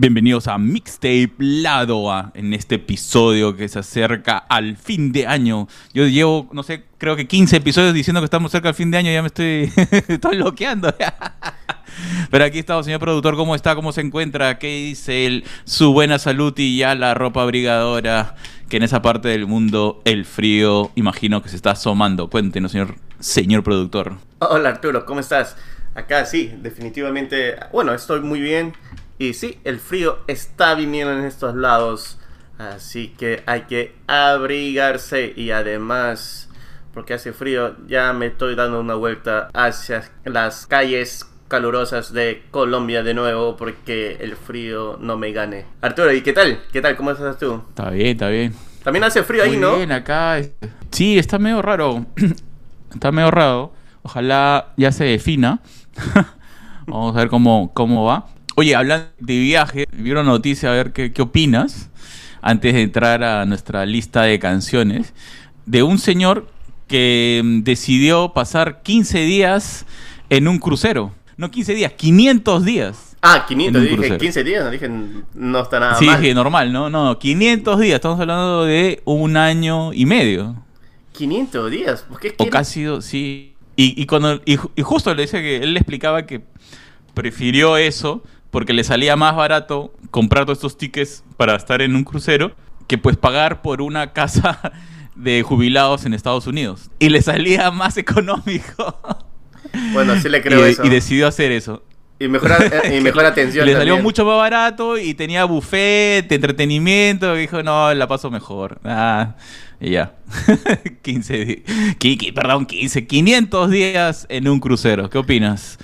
Bienvenidos a Mixtape Lado A en este episodio que se acerca al fin de año. Yo llevo, no sé, creo que 15 episodios diciendo que estamos cerca al fin de año, ya me estoy, estoy bloqueando. Pero aquí estamos, señor productor, ¿cómo está? ¿Cómo se encuentra? ¿Qué dice él? Su buena salud y ya la ropa abrigadora, que en esa parte del mundo el frío, imagino que se está asomando. Cuéntenos, señor, señor productor. Hola Arturo, ¿cómo estás? Acá sí, definitivamente, bueno, estoy muy bien. Y sí, el frío está viniendo en estos lados. Así que hay que abrigarse y además, porque hace frío, ya me estoy dando una vuelta hacia las calles calurosas de Colombia de nuevo porque el frío no me gane. Arturo, ¿y qué tal? ¿Qué tal? ¿Cómo estás tú? Está bien, está bien. También hace frío ahí, Muy ¿no? bien, acá. Sí, está medio raro. está medio raro. Ojalá ya se defina. Vamos a ver cómo, cómo va. Oye, hablando de viaje, vi una noticia a ver qué, qué opinas antes de entrar a nuestra lista de canciones de un señor que mm, decidió pasar 15 días en un crucero. No 15 días, 500 días. Ah, 500, En un dije crucero. 15 días, no dije, no está nada sí, mal. dije normal, ¿no? No, 500 días. Estamos hablando de un año y medio. 500 días, ¿por qué O casi, sí. Y, y, cuando, y, ju- y justo le dice que él le explicaba que prefirió eso porque le salía más barato comprar todos estos tickets para estar en un crucero que pues pagar por una casa de jubilados en Estados Unidos. Y le salía más económico. Bueno, sí le y, creo eso. y decidió hacer eso. Y mejor, eh, y mejor atención Le salió también. mucho más barato y tenía buffet, entretenimiento. Y dijo, no, la paso mejor. Ah, y ya. 15 días. Kiki, perdón, 15. 500 días en un crucero. ¿Qué opinas?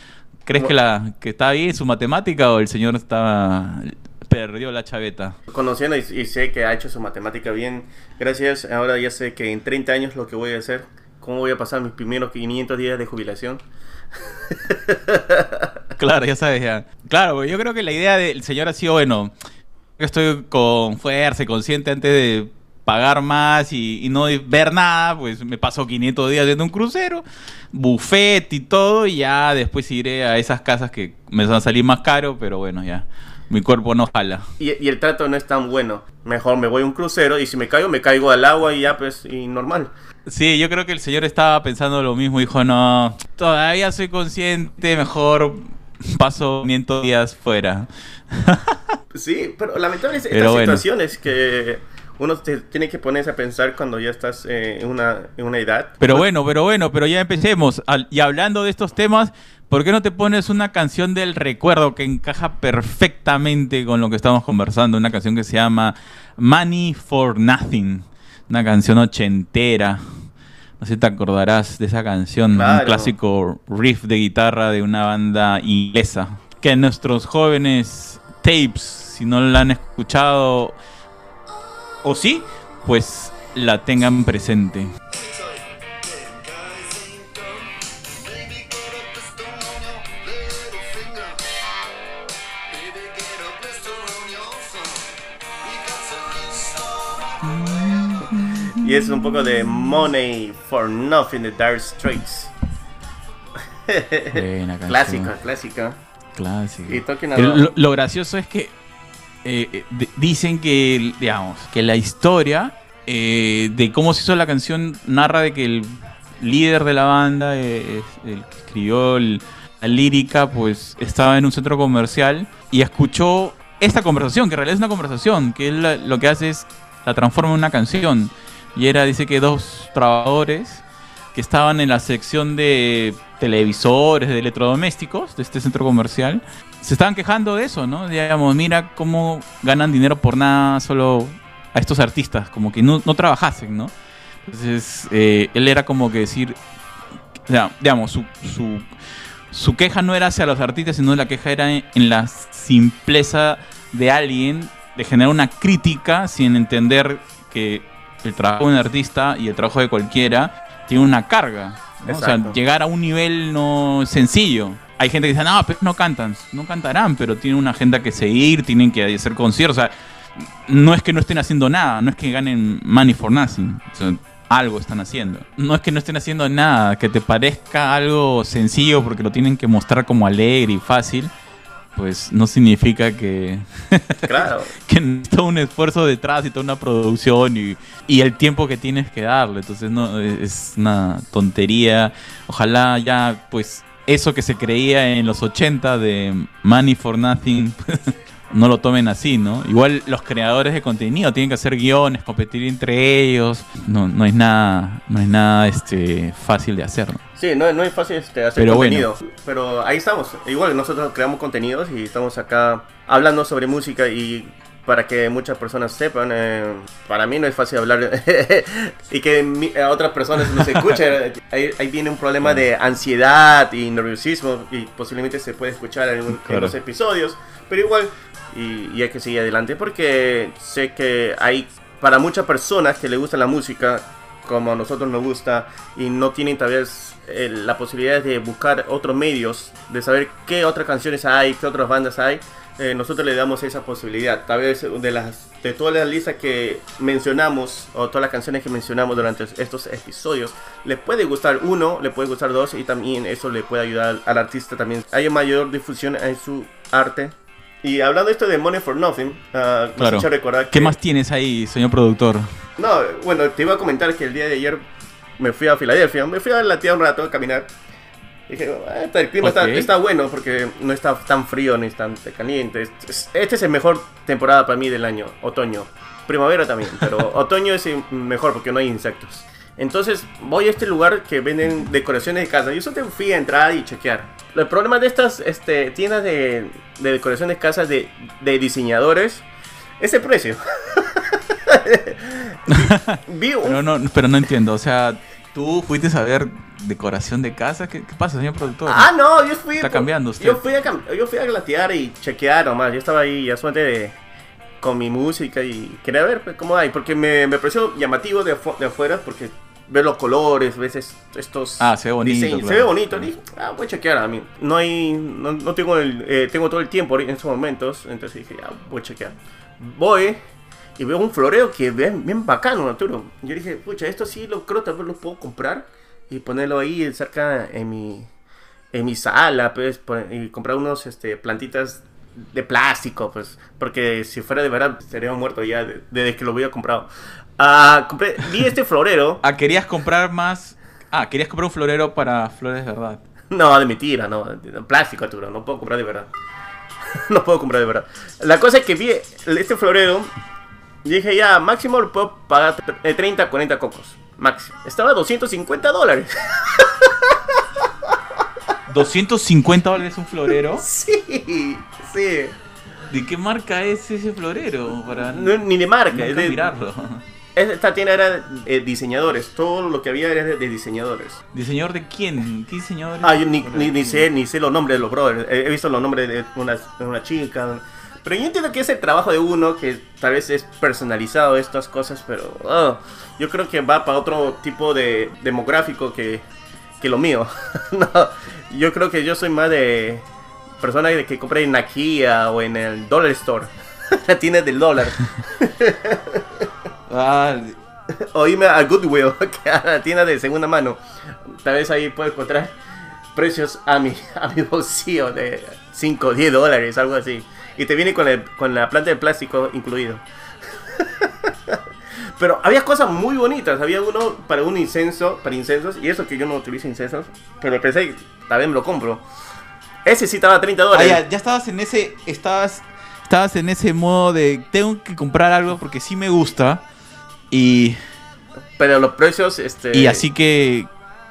¿Crees que, la, que está bien su matemática o el señor está perdió la chaveta? Conociendo y, y sé que ha hecho su matemática bien, gracias. Ahora ya sé que en 30 años lo que voy a hacer, cómo voy a pasar mis primeros 500 días de jubilación. Claro, ya sabes, ya. Claro, yo creo que la idea del señor ha sido, bueno, yo estoy con fuerza y consciente antes de pagar más y, y no ver nada, pues me paso 500 días en un crucero, buffet y todo, y ya después iré a esas casas que me van a salir más caro, pero bueno, ya, mi cuerpo no jala. Y, y el trato no es tan bueno. Mejor me voy a un crucero y si me caigo, me caigo al agua y ya, pues, y normal. Sí, yo creo que el señor estaba pensando lo mismo, dijo, no, todavía soy consciente, mejor paso 500 días fuera. Sí, pero lamentablemente estas bueno. situaciones que uno te- tiene que ponerse a pensar cuando ya estás eh, en, una, en una edad. Pero bueno, pero bueno, pero ya empecemos. Al- y hablando de estos temas, ¿por qué no te pones una canción del recuerdo que encaja perfectamente con lo que estamos conversando? Una canción que se llama Money for Nothing. Una canción ochentera. No sé si te acordarás de esa canción, Claro. un clásico riff de guitarra de una banda inglesa. Que nuestros jóvenes tapes, si no la han escuchado o sí, pues la tengan presente. Y es un poco de Money for Nothing de Dire Straits. Clásica, clásica. Clásico. Y Lo, lo gracioso es que eh, eh, di- dicen que, digamos, que la historia eh, de cómo se hizo la canción narra de que el líder de la banda, eh, es- el que escribió el- la lírica, pues estaba en un centro comercial y escuchó esta conversación, que en realidad es una conversación, que él lo que hace es la transforma en una canción. Y era, dice que dos trabajadores que estaban en la sección de televisores, de electrodomésticos de este centro comercial, se estaban quejando de eso, ¿no? Digamos, mira cómo ganan dinero por nada solo a estos artistas, como que no, no trabajasen, ¿no? Entonces, eh, él era como que decir, o sea, digamos, su, su, su queja no era hacia los artistas, sino la queja era en, en la simpleza de alguien de generar una crítica sin entender que el trabajo de un artista y el trabajo de cualquiera tiene una carga. ¿no? O sea, llegar a un nivel no sencillo. Hay gente que dice, no, pero no cantan. No cantarán, pero tienen una agenda que seguir, tienen que hacer conciertos. O sea, no es que no estén haciendo nada, no es que ganen money for nothing. O sea, algo están haciendo. No es que no estén haciendo nada, que te parezca algo sencillo porque lo tienen que mostrar como alegre y fácil. pues no significa que, Claro. que necesita un esfuerzo detrás y toda una producción y, y el tiempo que tienes que darle. Entonces no es una tontería. Ojalá ya pues eso que se creía en los 80 de Money for Nothing no lo tomen así, ¿no? Igual los creadores de contenido tienen que hacer guiones, competir entre ellos. No, no es nada, no es nada este, fácil de hacer, ¿no? Sí, no, no es fácil este, hacer Pero contenido. Pero ahí estamos. Igual nosotros creamos contenidos y estamos acá hablando sobre música y para que muchas personas sepan, eh, para mí no es fácil hablar y que mi- a otras personas nos escuchen. ahí, ahí viene un problema de ansiedad y nerviosismo y posiblemente se puede escuchar en, un- en Claro. los episodios. Pero igual, y, y hay que seguir adelante porque sé que hay para muchas personas que le gusta la música como a nosotros nos gusta y no tienen tal vez eh, la posibilidad de buscar otros medios, de saber qué otras canciones hay, qué otras bandas hay, eh, nosotros le damos esa posibilidad. Tal vez de las de todas las listas que mencionamos o todas las canciones que mencionamos durante estos episodios, le puede gustar uno, le puede gustar dos y también eso le puede ayudar al artista también. Hay mayor difusión en su arte. Y hablando esto de Money for Nothing, me has Claro. hecho recordar ¿Qué que- más tienes ahí, señor productor? no, bueno, te iba a comentar que el día de ayer me fui a Filadelfia, me fui a la tía un rato a caminar. Dije, "Ah, está- el clima está, Ok. está bueno porque no está tan frío ni tan caliente. Este es- el mejor temporada para mí del año, otoño. Primavera también, pero otoño es mejor porque no hay insectos. Entonces voy a este lugar que venden decoraciones de casa. Yo solo fui a entrar y chequear. El problema de estas este, tiendas de, de decoraciones de casa de, de diseñadores es el precio. Vi un Pero no, pero no entiendo, o sea, tú fuiste a ver decoración de casa, ¿qué, qué pasa, señor productor? Ah, no, yo fui. Está cambiando usted. Yo fui a, yo fui a glatear y chequear nomás. Yo estaba ahí ya suerte de, con mi música y quería ver pues, cómo hay. Porque me, me pareció llamativo de, afu- de afuera porque ver los colores, ves es- estos Ah, se ve bonito, diseños. claro. Se ve bonito. Dije, ah, voy a chequear a mí. No hay, no, no tengo el, eh, tengo todo el tiempo en estos momentos. Entonces dije, ah, voy a chequear. Voy y veo un floreo que es bien, bien bacano, Arturo. Yo dije, pucha, esto sí lo creo, tal vez lo puedo comprar y ponerlo ahí cerca en mi, en mi sala, pues, y comprar unos este, plantitas de plástico, pues, porque si fuera de verdad estaría muerto ya de- desde que lo había comprado. Ah, compré, vi este florero, Ah, querías comprar más. Ah, querías comprar un florero para flores de verdad. no, de mentira, no, de plástico, Arturo, no puedo comprar de verdad. no puedo comprar de verdad. La cosa es que vi este florero, y dije ya, máximo lo puedo pagar de 30 a 40 cocos, máximo. Estaba a 250 dólares. 250 dólares un florero. sí, sí. ¿De qué marca es ese florero? Para No, ni de marca, es de, mirarlo. Esta tienda era de diseñadores, todo lo que había era de, diseñadores. ¿Diseñador de quién? ¿Qué diseñador? Ah, yo ni, ni, ni sé, ni sé los nombres de los brothers. He, he visto los nombres de una, de una chica. Pero yo entiendo que es el trabajo de uno, que tal vez es personalizado estas cosas, pero ah, yo creo que va para otro tipo de demográfico que, que lo mío. no, yo creo que yo soy más de persona de que compré en Nakia o en el Dollar Store. La tienda del dólar. Ah, o irme a Goodwill, que a la tienda de segunda mano. Tal vez ahí puedo encontrar precios a mi, a mi bolsillo de 5 o 10 dólares, algo así. Y te viene con, el- con la planta de plástico incluido. Pero había cosas muy bonitas. Había uno para un incenso, para incensos. Y eso que yo no utilizo incensos. Pero pensé, tal vez me lo compro. Ese sí estaba a 30 ah, dólares. ya, ya estabas en ese. Estabas. Estabas en ese modo de tengo que comprar algo porque sí me gusta. Y. Pero los precios, este... Y así que.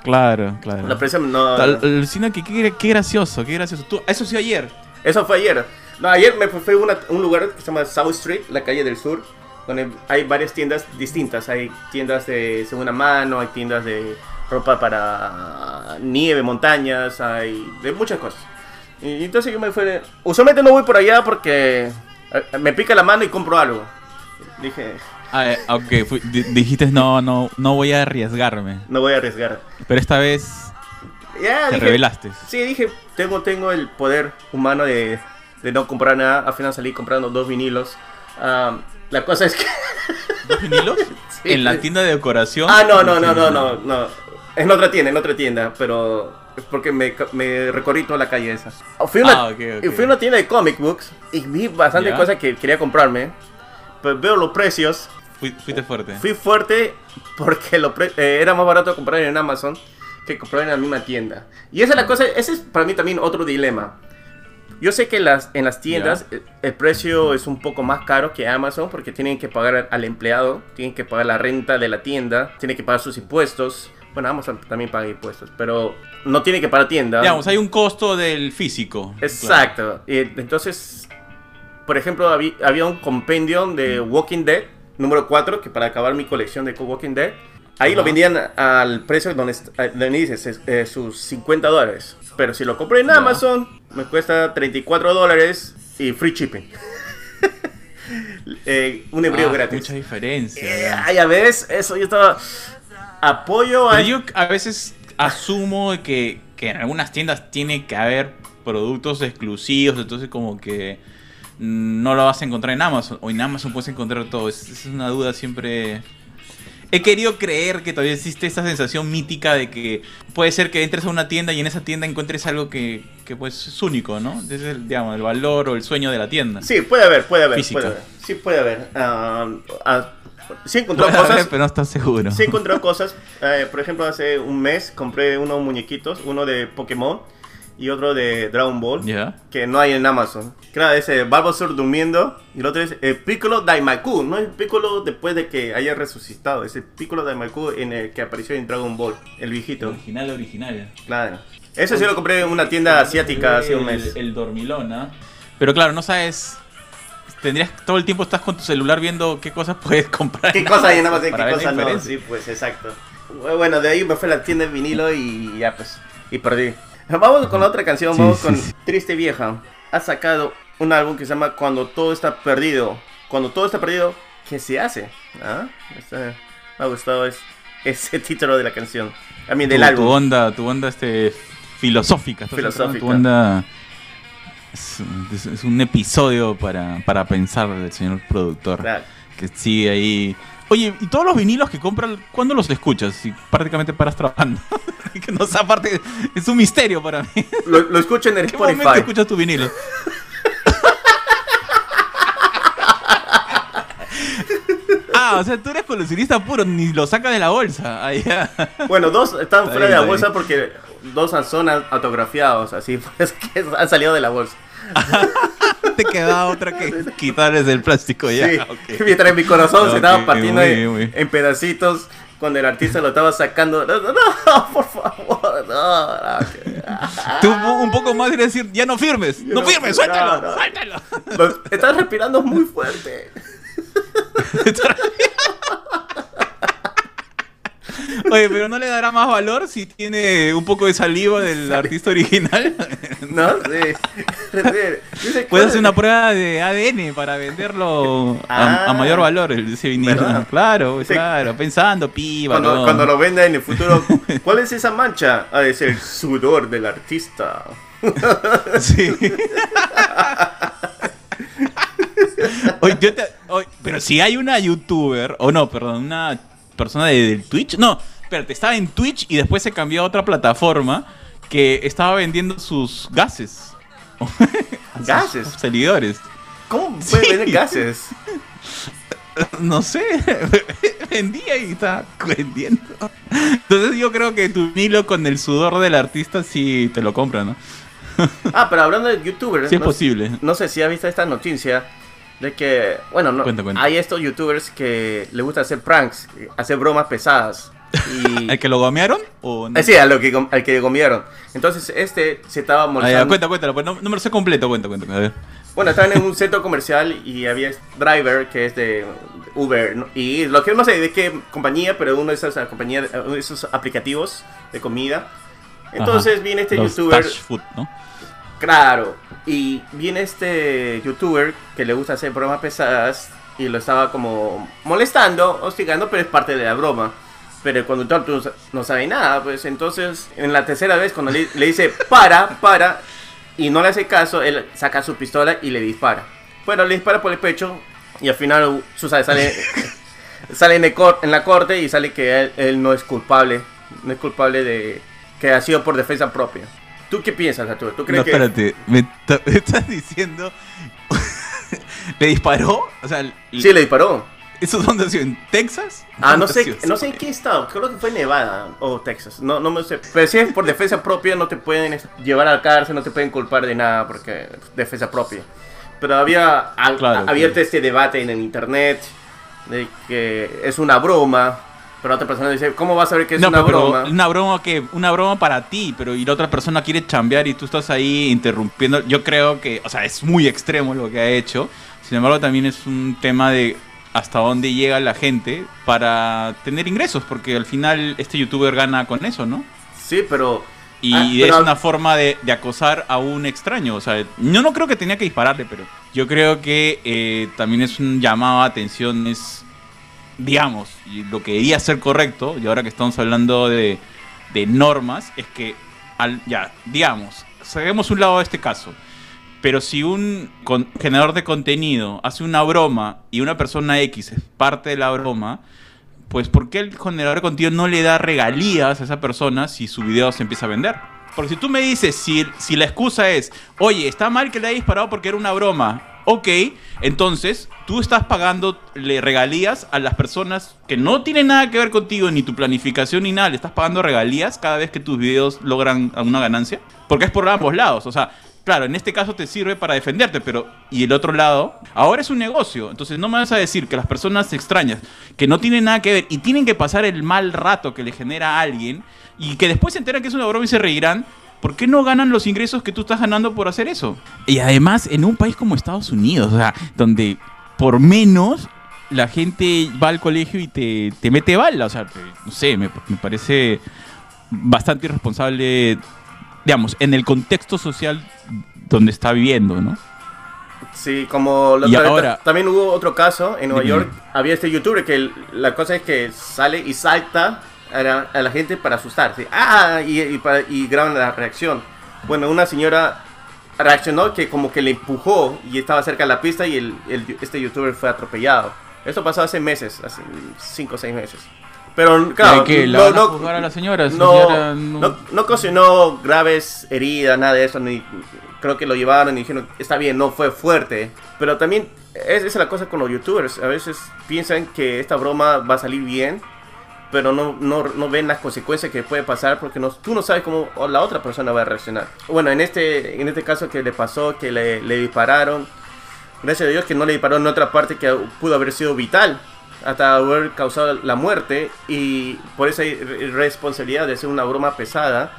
Claro, claro. Los precios no... Tal- Alucina que qué, qué gracioso, qué gracioso. Tú, eso sí ayer. Eso fue ayer. No, ayer me fui a un lugar que se llama South Street, la calle del sur, donde hay varias tiendas distintas. Hay tiendas de segunda mano, hay tiendas de ropa para nieve, montañas, hay de muchas cosas. Y entonces yo me fui. Usualmente no voy por allá porque eh, me pica la mano y compro algo. Dije, Ah, eh, ok, fui- di- dijiste no, no, no voy a arriesgarme. no voy a arriesgar. Pero esta vez Ya, te dije, revelaste. Sí, dije, tengo, tengo el poder humano de, de no comprar nada. Al final salí comprando dos vinilos. Ah, la cosa es que... ¿Dos vinilos? En la tienda de decoración. Ah, no, no, no, no, no, no. En otra tienda, en otra tienda. Pero porque me, me recorrí toda la calle esa. Fui a una, Ah, ok, ok. fui a una tienda de comic books y vi bastante Ya. cosas que quería comprarme. Pues veo los precios. Fui- fuiste fuerte. Fui fuerte porque lo pre- eh, era más barato comprar en Amazon que comprar en la misma tienda. Y esa es la cosa, ese es para mí también otro dilema. Yo sé que las, en las tiendas eh, el precio es un poco más caro que Amazon porque tienen que pagar al- empleado, tienen que pagar la renta de la tienda, tienen que pagar sus impuestos. Bueno, Amazon también paga impuestos, pero no tiene que pagar tienda. Digamos, hay un costo del físico. Exacto. Y entonces, por ejemplo, había, había un compendio de Walking Dead, número 4, que para acabar mi colección de Walking Dead, ahí lo vendían al precio donde, eh, donde dices es- eh, sus 50 dólares. Pero si lo compré en Ya. Amazon, me cuesta 34 dólares y free shipping. Eh, un envío Ah, gratis. Mucha diferencia. Eh, ya. ves, eso yo estaba... Apoyo a... Pero yo a veces asumo que, que en algunas tiendas tiene que haber productos exclusivos, entonces como que no lo vas a encontrar en Amazon, o en Amazon puedes encontrar todo. Es, es una duda siempre... He querido creer que todavía existe esa sensación mítica de que puede ser que entres a una tienda y en esa tienda encuentres algo que, que pues es único, ¿no? Es el, digamos, el valor o el sueño de la tienda. Sí, puede haber, puede haber, Física. puede haber. Sí, puede haber. Ah, ah, sí he encontrado Puede haber, cosas... pero no estás seguro. Sí he encontrado cosas. Eh, por ejemplo, hace un mes compré unos muñequitos, uno de Pokémon y otro de Dragon Ball, que no hay en Amazon. Claro, ese Bulbasaur durmiendo y el otro es el Piccolo Daimaku, no es Piccolo después de que haya resucitado, es el Piccolo Daimaku en el que apareció en Dragon Ball, el viejito. Original, original. Claro. Ese sí lo compré en una tienda asiática hace un El- mes. El, dormilona. Pero claro, no sabes. Tendrías todo el tiempo estás con tu celular viendo qué cosas puedes comprar. ¿Qué cosas hay en Amazon? ¿Qué cosas no? Sí, pues exacto. Bueno, de ahí me fue a la tienda de vinilo y ya pues, y perdí. Vamos con la otra canción, Sí, vamos sí, con sí. Triste Vieja. Ha sacado un álbum que se llama Cuando todo está perdido. Cuando todo está perdido, ¿qué se hace? ¿Ah? Este, me ha gustado es, ese título de la canción. A mí del tu, álbum. Tu onda, tu onda este, filosófica. Filosófica. Tu onda. Es un episodio para, para pensar del señor productor. Claro. Que sigue ahí. Oye, ¿y todos los vinilos que compran, cuándo los escuchas? Si prácticamente paras trabajando. que no sé, aparte, es un misterio para mí. Lo, lo escucho en el ¿En qué momento Spotify. escuchas tu vinilo? ah, o sea, tú eres coleccionista puro, ni lo sacas de la bolsa. Ah, ya. Bueno, dos están Está fuera de la bolsa porque dos son autografiados, así pues que han salido de la bolsa. Te queda otra que quitarles el plástico ya. Sí, mientras mi corazón se estaba partiendo muy en, muy pedacitos cuando el artista lo estaba sacando. No, no, no, por favor, no. no, Tú un poco más y decir, ya no firmes, no, no, firmes, suéltalo, suéltalo. Lo- Estás respirando muy fuerte. Oye, pero no le dará más valor si tiene un poco de saliva del artista original. ¿No? Sí. Puedes hacer una prueba de ADN para venderlo a, a Ah. mayor valor, ese vinilo. ¿Verdad? Claro, Sí. claro, pensando, piba. Cuando, lo venda en el futuro, ¿cuál es esa mancha? Ah, es el sudor del artista. Sí. Oye, yo te- oye, pero si hay una youtuber, o no, perdón, una persona de, del Twitch, no, espérate, estaba en Twitch y después se cambió a otra plataforma que estaba vendiendo sus gases. A sus ¿Gases? Seguidores. ¿Cómo puede Sí. vender gases? No sé, vendía y estaba vendiendo. Entonces yo creo que tu vinilo con el sudor del artista sí te lo compra, ¿no? Ah, pero hablando de youtubers, Sí es no, posible. no sé si has visto esta noticia de que, bueno, no, Cuenta, cuenta. hay estos youtubers que le gusta hacer pranks, hacer bromas pesadas. Y, ¿El que lo gomearon? ¿O no? Eh, sí, a lo que, al que comieron. Entonces este se estaba Ah, ya, molestando. cuenta, cuéntalo, pues no, no me lo sé completo, cuenta, cuenta. A ver. Bueno, estaban en un centro comercial y había este driver que es de Uber. ¿no? Y lo que no sé de qué compañía, pero uno de esas ah, compañías, uno de esos aplicativos de comida. Entonces Ajá. viene este Los youtuber. Tash Food, ¿no? Claro. Y viene este youtuber que le gusta hacer bromas pesadas y lo estaba como molestando, hostigando, pero es parte de la broma. Pero cuando conductor no sabe nada, pues entonces en la tercera vez cuando le, dice para, para, y no le hace caso, él saca su pistola y le dispara. Bueno, le dispara por el pecho y al final su sale, sale, sale en, el cor- en la corte y sale que él, él no es culpable, no es culpable de, que ha sido por defensa propia. ¿Tú qué piensas, Arturo? ¿Tú crees no, que espérate, me, estás diciendo. ¿Le disparó? O sea, sí le disparó? ¿eso dónde ha sido? ¿En Texas? Ah, no ¿Dónde ha sé, no sé en qué estado, creo que fue Nevada o Texas, no, no me sé. Pero si es por defensa propia no te pueden llevar a la cárcel, no te pueden culpar de nada porque defensa propia. Pero había Claro, abierto claro. este debate en el internet de que es una broma, pero otra persona dice, ¿cómo vas a saber que es no, una pero broma? una broma que una broma para ti, pero y la otra persona quiere chambear y tú estás ahí interrumpiendo. Yo creo que, o sea, es muy extremo lo que ha hecho. Sin embargo, también es un tema de hasta dónde llega la gente para tener ingresos, porque al final este youtuber gana con eso, ¿no? Sí, pero... Y Ah, es una forma de, de acosar a un extraño. O sea, yo no creo que tenía que dispararle, pero yo creo que eh, también es un llamado a atención. Es, digamos, lo que debería ser correcto, y ahora que estamos hablando de, de normas, es que, al, ya, digamos, saquemos un lado de este caso. Pero si un generador de contenido hace una broma y una persona X es parte de la broma, pues ¿por qué el generador de contenido no le da regalías a esa persona si su video se empieza a vender? Porque si tú me dices, si, si la excusa es, oye, está mal que le haya disparado porque era una broma, ok, entonces tú estás pagando regalías a las personas que no tienen nada que ver contigo, ni tu planificación ni nada, le estás pagando regalías cada vez que tus videos logran alguna ganancia, porque es por ambos lados, o sea, Claro, en este caso te sirve para defenderte, pero y el otro lado, ahora es un negocio. Entonces no me vas a decir que las personas extrañas, que no tienen nada que ver y tienen que pasar el mal rato que le genera a alguien y que después se enteran que es una broma y se reirán, ¿por qué no ganan los ingresos que tú estás ganando por hacer eso? Y además en un país como Estados Unidos, o sea, donde por menos la gente va al colegio y te, te mete bala, o sea, te- no sé, me, me parece bastante irresponsable, digamos, en el contexto social donde está viviendo, ¿no? Sí, como la Y otra vez ahora- ta- también hubo otro caso en Nueva. York. Había este youtuber que la cosa es que sale y salta a la, a la gente para asustarse. Ah, y, y, para- y graban la reacción. Bueno, una señora reaccionó que como que le empujó y estaba cerca de la pista y el, el- este youtuber fue atropellado. Esto pasó hace meses, hace 5 o 6 meses. Pero claro, ¿De qué? ¿La van a la señora? No, señora no, no- no ocasionó graves heridas, nada de eso, ni creo que lo llevaron y dijeron, está bien, no fue fuerte. Pero también, es- esa es la cosa con los youtubers, a veces piensan que esta broma va a salir bien, pero no, no, no ven las consecuencias que puede pasar porque no, tú no sabes cómo la otra persona va a reaccionar. Bueno, en este, en este caso que le pasó, que le, le dispararon, gracias a Dios que no le dispararon en otra parte que pudo haber sido vital hasta haber causado la muerte y por esa ir- responsabilidad de hacer una broma pesada.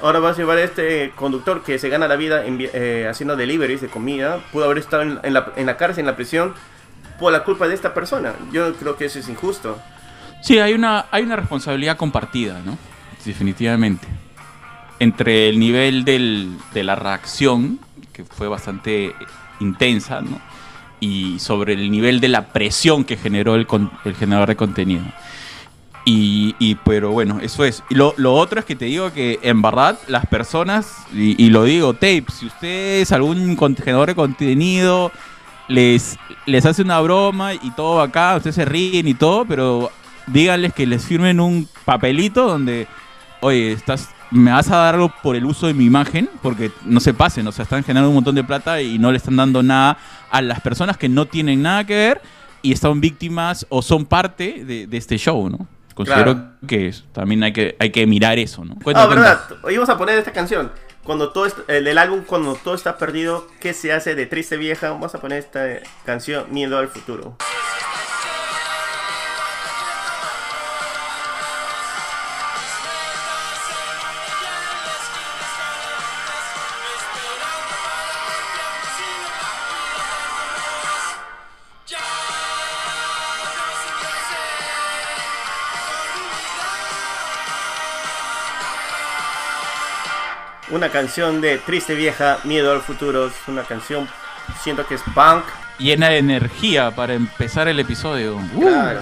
Ahora vas a llevar a este conductor que se gana la vida envi- eh, haciendo deliveries de comida. Pudo haber estado en, en la, en la cárcel, en la prisión, por la culpa de esta persona. Yo creo que eso es injusto. Sí, hay una, hay una responsabilidad compartida, ¿no? Definitivamente. Entre el nivel del- de la reacción, que fue bastante intensa, ¿no? Y sobre el nivel de la presión que generó el, con- el generador de contenido. Y, y, pero bueno, eso es. Y lo, lo otro es que te digo que en verdad las personas, y, lo digo, tape, si ustedes algún generador de contenido les, les hace una broma y todo acá, ustedes se ríen y todo, pero díganles que les firmen un papelito donde, oye, estás, me vas a dar algo por el uso de mi imagen, porque no se pasen, o sea, están generando un montón de plata y no le están dando nada a las personas que no tienen nada que ver y están víctimas o son parte de, de este show, ¿no? Considero Claro. que es- también hay que, hay que mirar eso, ¿no? Cuenta, verdad. Hoy vamos a poner esta canción. Cuando todo el álbum Cuando todo está perdido, ¿qué se hace de triste vieja? Vamos a poner esta canción Miedo al futuro. Una canción de triste vieja, Miedo al futuro. Es una canción, siento que es punk. Llena de energía para empezar el episodio. Uh. Claro.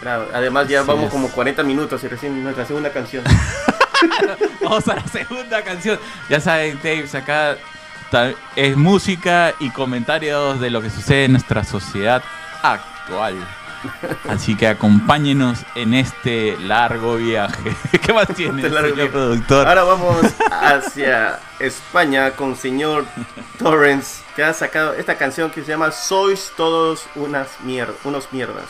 Claro, además ya Así vamos es. como 40 minutos y recién nuestra segunda canción. Vamos a la segunda canción. Ya saben, tapes, acá es música y comentarios de lo que sucede en nuestra sociedad actual. Así que acompáñenos en este largo viaje. ¿Qué más tiene, Este largo señor productor? Ahora vamos hacia España con señor Torrens, que ha sacado esta canción que se llama Sois todos unas mier unos mierdas.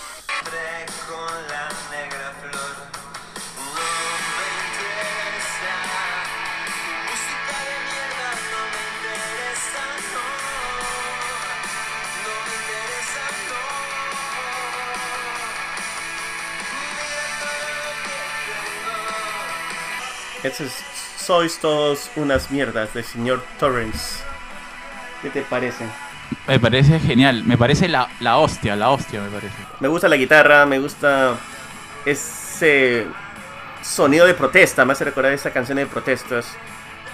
Sois todos unas mierdas del señor Torrens. ¿Qué te parece? Me parece genial. Me parece la, la hostia, la hostia me parece. Me gusta la guitarra, me gusta ese sonido de protesta, me hace recordar esa canción de protestas.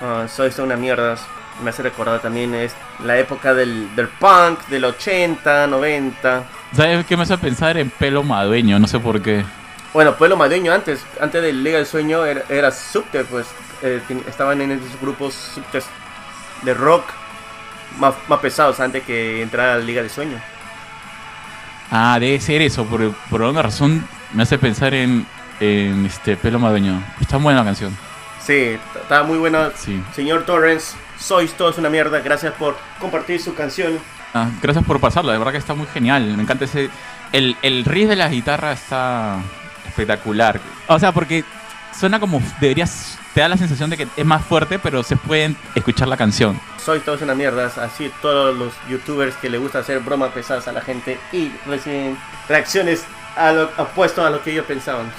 Ah, Soy toda una mierda. Me hace recordar también es la época del, del punk, del 80, 90. ¿Sabes qué me hace pensar en pelo madueño? No sé por qué. Bueno, Pueblo Madeño antes, antes del Liga del Sueño era, era Subte, pues eh, estaban en esos grupos subtes de rock más, más pesados antes que entrara a la Liga del Sueño. Ah, debe ser eso. Por, por alguna razón me hace pensar en, en este pelo madueño. Está buena la canción. Sí, estaba muy buena. Sí. Señor Torrens, sois todos una mierda. Gracias por compartir su canción. Ah, gracias por pasarla, de verdad que está muy genial. Me encanta ese. El, el riff de la guitarra está espectacular. O sea, porque suena como. Deberías. Te da la sensación de que es más fuerte, pero se pueden escuchar la canción. Sois todos una mierda. Así todos los youtubers que le gusta hacer bromas pesadas a la gente y reciben reacciones a lo opuesto a lo que ellos pensaban.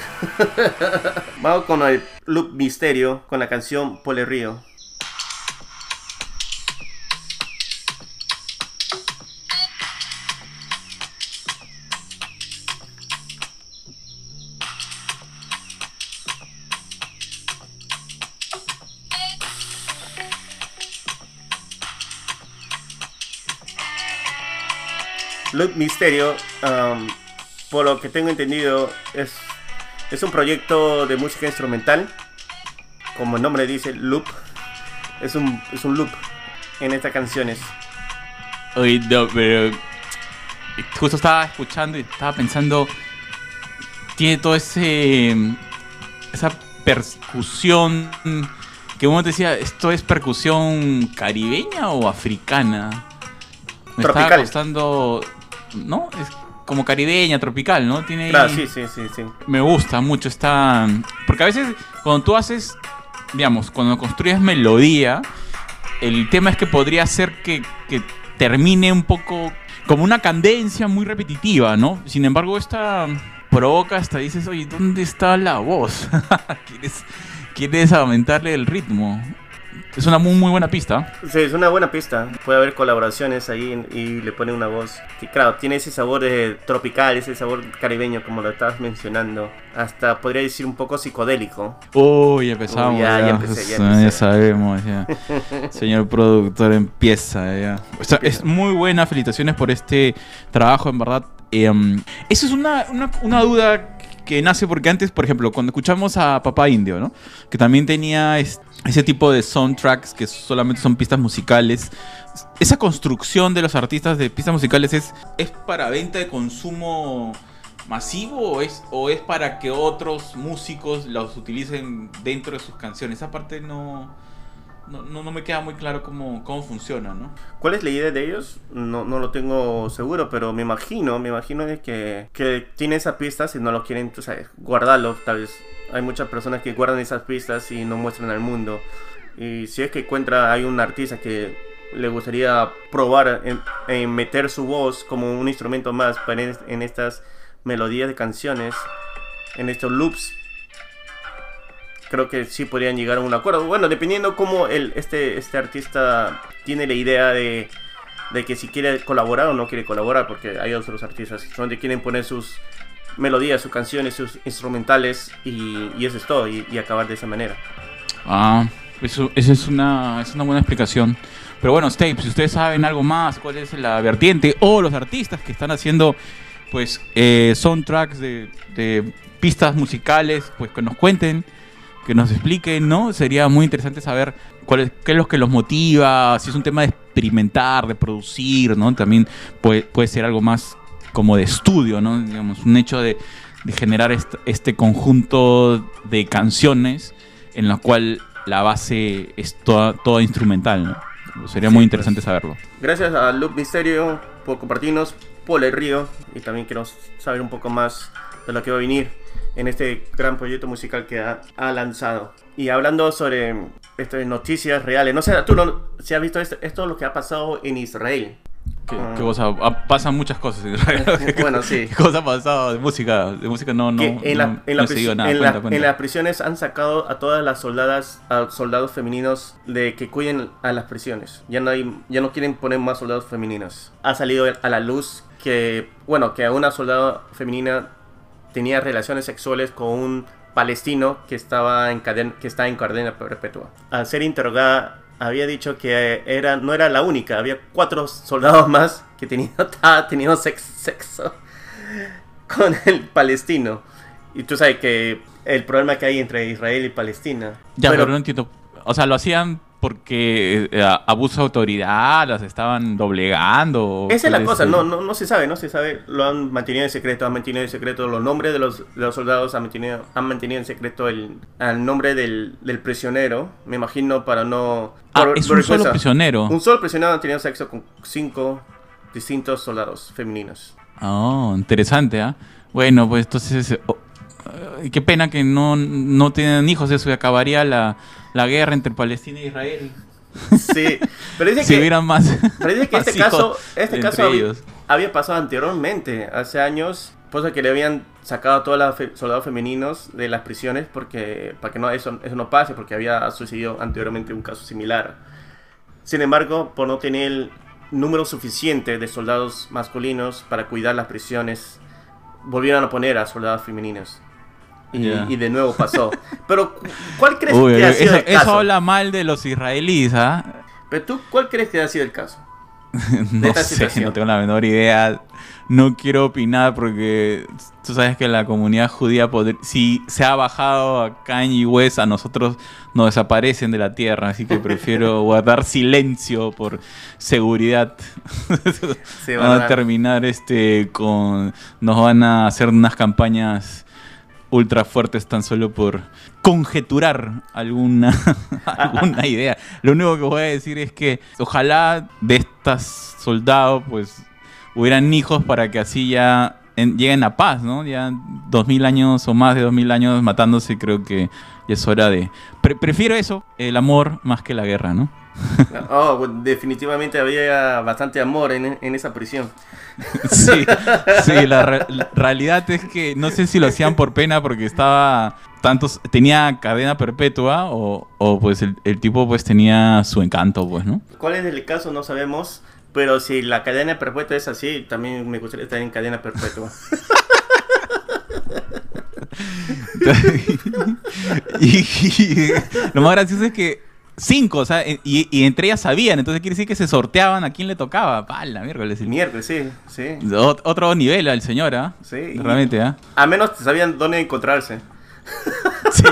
Vamos con el loop misterio con la canción Pole Río. Misterio, um, por lo que tengo entendido, es, es un proyecto de música instrumental. Como el nombre dice, loop. Es un, es un loop en estas canciones. Oye, no, pero. Justo estaba escuchando y estaba pensando. Tiene todo ese. Esa percusión. Que uno decía, ¿esto es percusión caribeña o africana? Me estaba costando. ¿No? Es como caribeña, tropical, ¿no? Tiene. ahí- Claro, sí, sí, sí, sí. me gusta mucho esta. Porque a veces cuando tú haces, digamos, cuando construyes melodía, el tema es que podría ser que, que termine un poco como una cadencia muy repetitiva, ¿no? Sin embargo, esta provoca hasta dices, oye, ¿dónde está la voz? ¿Quieres, quieres aumentarle el ritmo? Es una muy, muy buena pista. Sí, es una buena pista. Puede haber colaboraciones ahí y le pone una voz. Que claro, tiene ese sabor eh, tropical, ese sabor caribeño, como lo estabas mencionando. Hasta podría decir un poco psicodélico. Uy, empezamos. Uy, ya, ya empecé, ya empecé. sabemos, ya. Señor productor, empieza ya. O sea, es muy buena. Felicitaciones por este trabajo, en verdad. Eh, eso es una, una, una duda que nace porque antes, por ejemplo, cuando escuchamos a Papá Indio, ¿no? Que también tenía es- ese tipo de soundtracks que solamente son pistas musicales. Esa construcción de los artistas de pistas musicales es, es para venta de consumo masivo o es, o es para que otros músicos los utilicen dentro de sus canciones. Esa parte no, no, no, me queda muy claro cómo, cómo funciona, ¿no? ¿Cuál es la idea de ellos? No, no lo tengo seguro, pero me imagino, me imagino de que, que tiene esas pistas y no lo quieren, tú tal vez. Hay muchas personas que guardan esas pistas y no muestran al mundo. Y si es que encuentra, hay un artista que le gustaría probar en, meter su voz como un instrumento más en, en estas melodías de canciones, en estos loops, creo que sí podrían llegar a un acuerdo. Bueno, dependiendo cómo el, este, este artista tiene la idea de, de que si quiere colaborar o no quiere colaborar, porque hay otros artistas donde quieren poner sus melodías, sus canciones, sus instrumentales y, eso es todo, y, acabar de esa manera. Ah, eso, eso es, una, es una buena explicación. Pero bueno, Stapes, si ustedes saben algo más, cuál es la vertiente o los artistas que están haciendo pues eh, soundtracks de, de pistas musicales, pues que nos cuenten, que nos expliquen, ¿no? Sería muy interesante saber cuál es, qué es lo que los motiva, si es un tema de experimentar, de producir, ¿no? También puede, puede ser algo más como de estudio, ¿no? Digamos, un hecho de, de generar est- este conjunto de canciones en la cual la base es toda, toda instrumental, ¿no? Sería Sí, muy pues. interesante saberlo. Gracias a Luke Misterio por compartirnos Paul el Río y también queremos saber un poco más de lo que va a venir en este gran proyecto musical que ha, ha lanzado. Y hablando sobre este, noticias reales, no sé, tú no, si has visto esto, esto es lo que ha pasado en Israel. ¿Qué, Ah. qué cosa? Ah, pasan muchas cosas en Israel. Bueno, sí. ¿Qué cosa ha pasado? De música, de música no, no, que en, la- no- en, la no he seguido pris- nada. en la- Cuenta, cuenta. en las prisiones han sacado a todas las soldadas, a soldados femeninos de que cuiden a las prisiones. Ya no hay, ya no quieren poner más soldados femeninos. Ha salido a la luz que, bueno, que una soldada femenina tenía relaciones sexuales con un palestino que estaba en cadena, que está en cadena perpetua. Al ser interrogada había dicho que era, no era la única, había cuatro soldados más que tenían, sex- sexo con el palestino. Y tú sabes que el problema que hay entre Israel y Palestina. Ya, pero, Pero- no entiendo. O sea, lo hacían porque eh, abuso de autoridad, las estaban doblegando. Esa es la cuál cosa, el- no, no, no se sabe, no se sabe. Lo han mantenido en secreto, han mantenido en secreto los nombres de los, de los soldados, han mantenido, han mantenido en secreto el, el nombre del, del prisionero, me imagino, para no... Ah, por- es por un solo prisionero. Un solo prisionero ha tenido sexo con cinco distintos soldados femeninos. Oh, interesante, ¿ah? Bueno, pues entonces. Ay, qué pena que no, no tienen hijos, eso y acabaría la, la guerra entre Palestina e Israel. Sí, pero dice Si que... hubieran más. Pero dice que este caso, este caso había, pasado anteriormente, hace años, cosa que le habían sacado a todos los fe- soldados femeninos de las prisiones porque para que no eso, eso no pase, porque había sucedido anteriormente un caso similar. Sin embargo, por no tener el número suficiente de soldados masculinos para cuidar las prisiones, volvieron a poner a soldados femeninos. Y, de nuevo pasó. Pero, cu- ¿cuál crees Uy, que ha sido eso, el caso? eso habla mal de los israelíes, ¿ah? Pero tú, ¿cuál crees que ha sido el caso? No esta sé, situación. no tengo la menor idea. No quiero opinar porque tú sabes que la comunidad judía, si se ha bajado a Kanye West, a nosotros nos desaparecen de la tierra. Así que prefiero guardar silencio por seguridad. Sí, van a terminar este con. Nos van a hacer unas campañas ultra fuertes tan solo por conjeturar alguna, alguna idea. Lo único que voy a decir es que ojalá de estas soldados pues hubieran hijos para que así ya en- lleguen a paz, ¿no? Ya dos mil años o más de dos mil años matándose creo que ya es hora de... Pre- prefiero eso, el amor más que la guerra, ¿no? Oh, bueno, definitivamente había bastante amor en, en esa prisión. Sí, sí la, re- la realidad es que no sé si lo hacían por pena porque estaba tantos tenía cadena perpetua o, o pues el, el tipo pues tenía su encanto pues no ¿Cuál es el caso? No sabemos. Pero si la cadena perpetua es así, también me gustaría estar en cadena perpetua. y, y lo más gracioso es que cinco o sea y, y entre ellas sabían entonces quiere decir que se sorteaban a quién le tocaba pala miércoles El miércoles, sí, sí. Ot- otro nivel al señor ¿ah? Sí, y- realmente ¿ah? A menos sabían dónde encontrarse. Sí.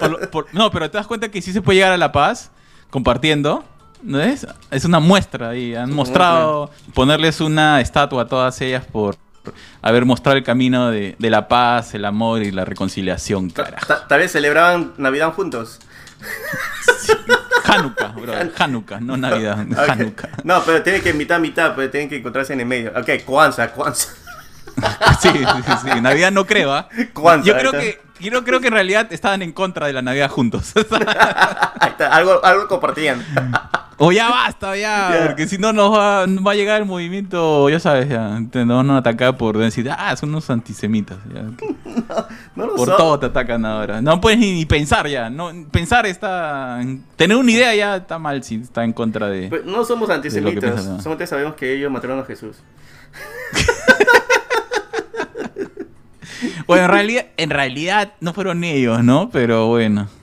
Por lo- por- no, pero te das cuenta que sí se puede llegar a la paz compartiendo. ¿No es? Es una muestra y han mostrado ponerles una estatua a todas ellas por haber mostrado el camino de, de la paz, el amor y la reconciliación, Tal vez celebraban Navidad juntos. Hanukkah, bro. Hanukkah, no Navidad. Hanukkah. No, pero tienen que mitad, mitad, pero tienen que encontrarse en el medio. Ok, Kwanzaa, Kwanzaa. Sí, sí, sí. Navidad no creo, ¿ah? Kwanzaa, Yo creo que, yo creo que en realidad estaban en contra de la Navidad juntos. Ahí está, algo, algo compartían. O ya basta, ya, porque si no nos va, va a llegar el movimiento, ya sabes, ya, nos van a atacar por decir, ah, son unos antisemitas. ya. No lo Por son. todo te atacan ahora. No puedes ni, pensar ya. No, pensar está. Tener una idea ya está mal si está en contra de. Pero no somos antisemitas, ¿no? solamente sabemos que ellos mataron a Jesús. Bueno, en realidad, en realidad no fueron ellos, ¿no? Pero bueno.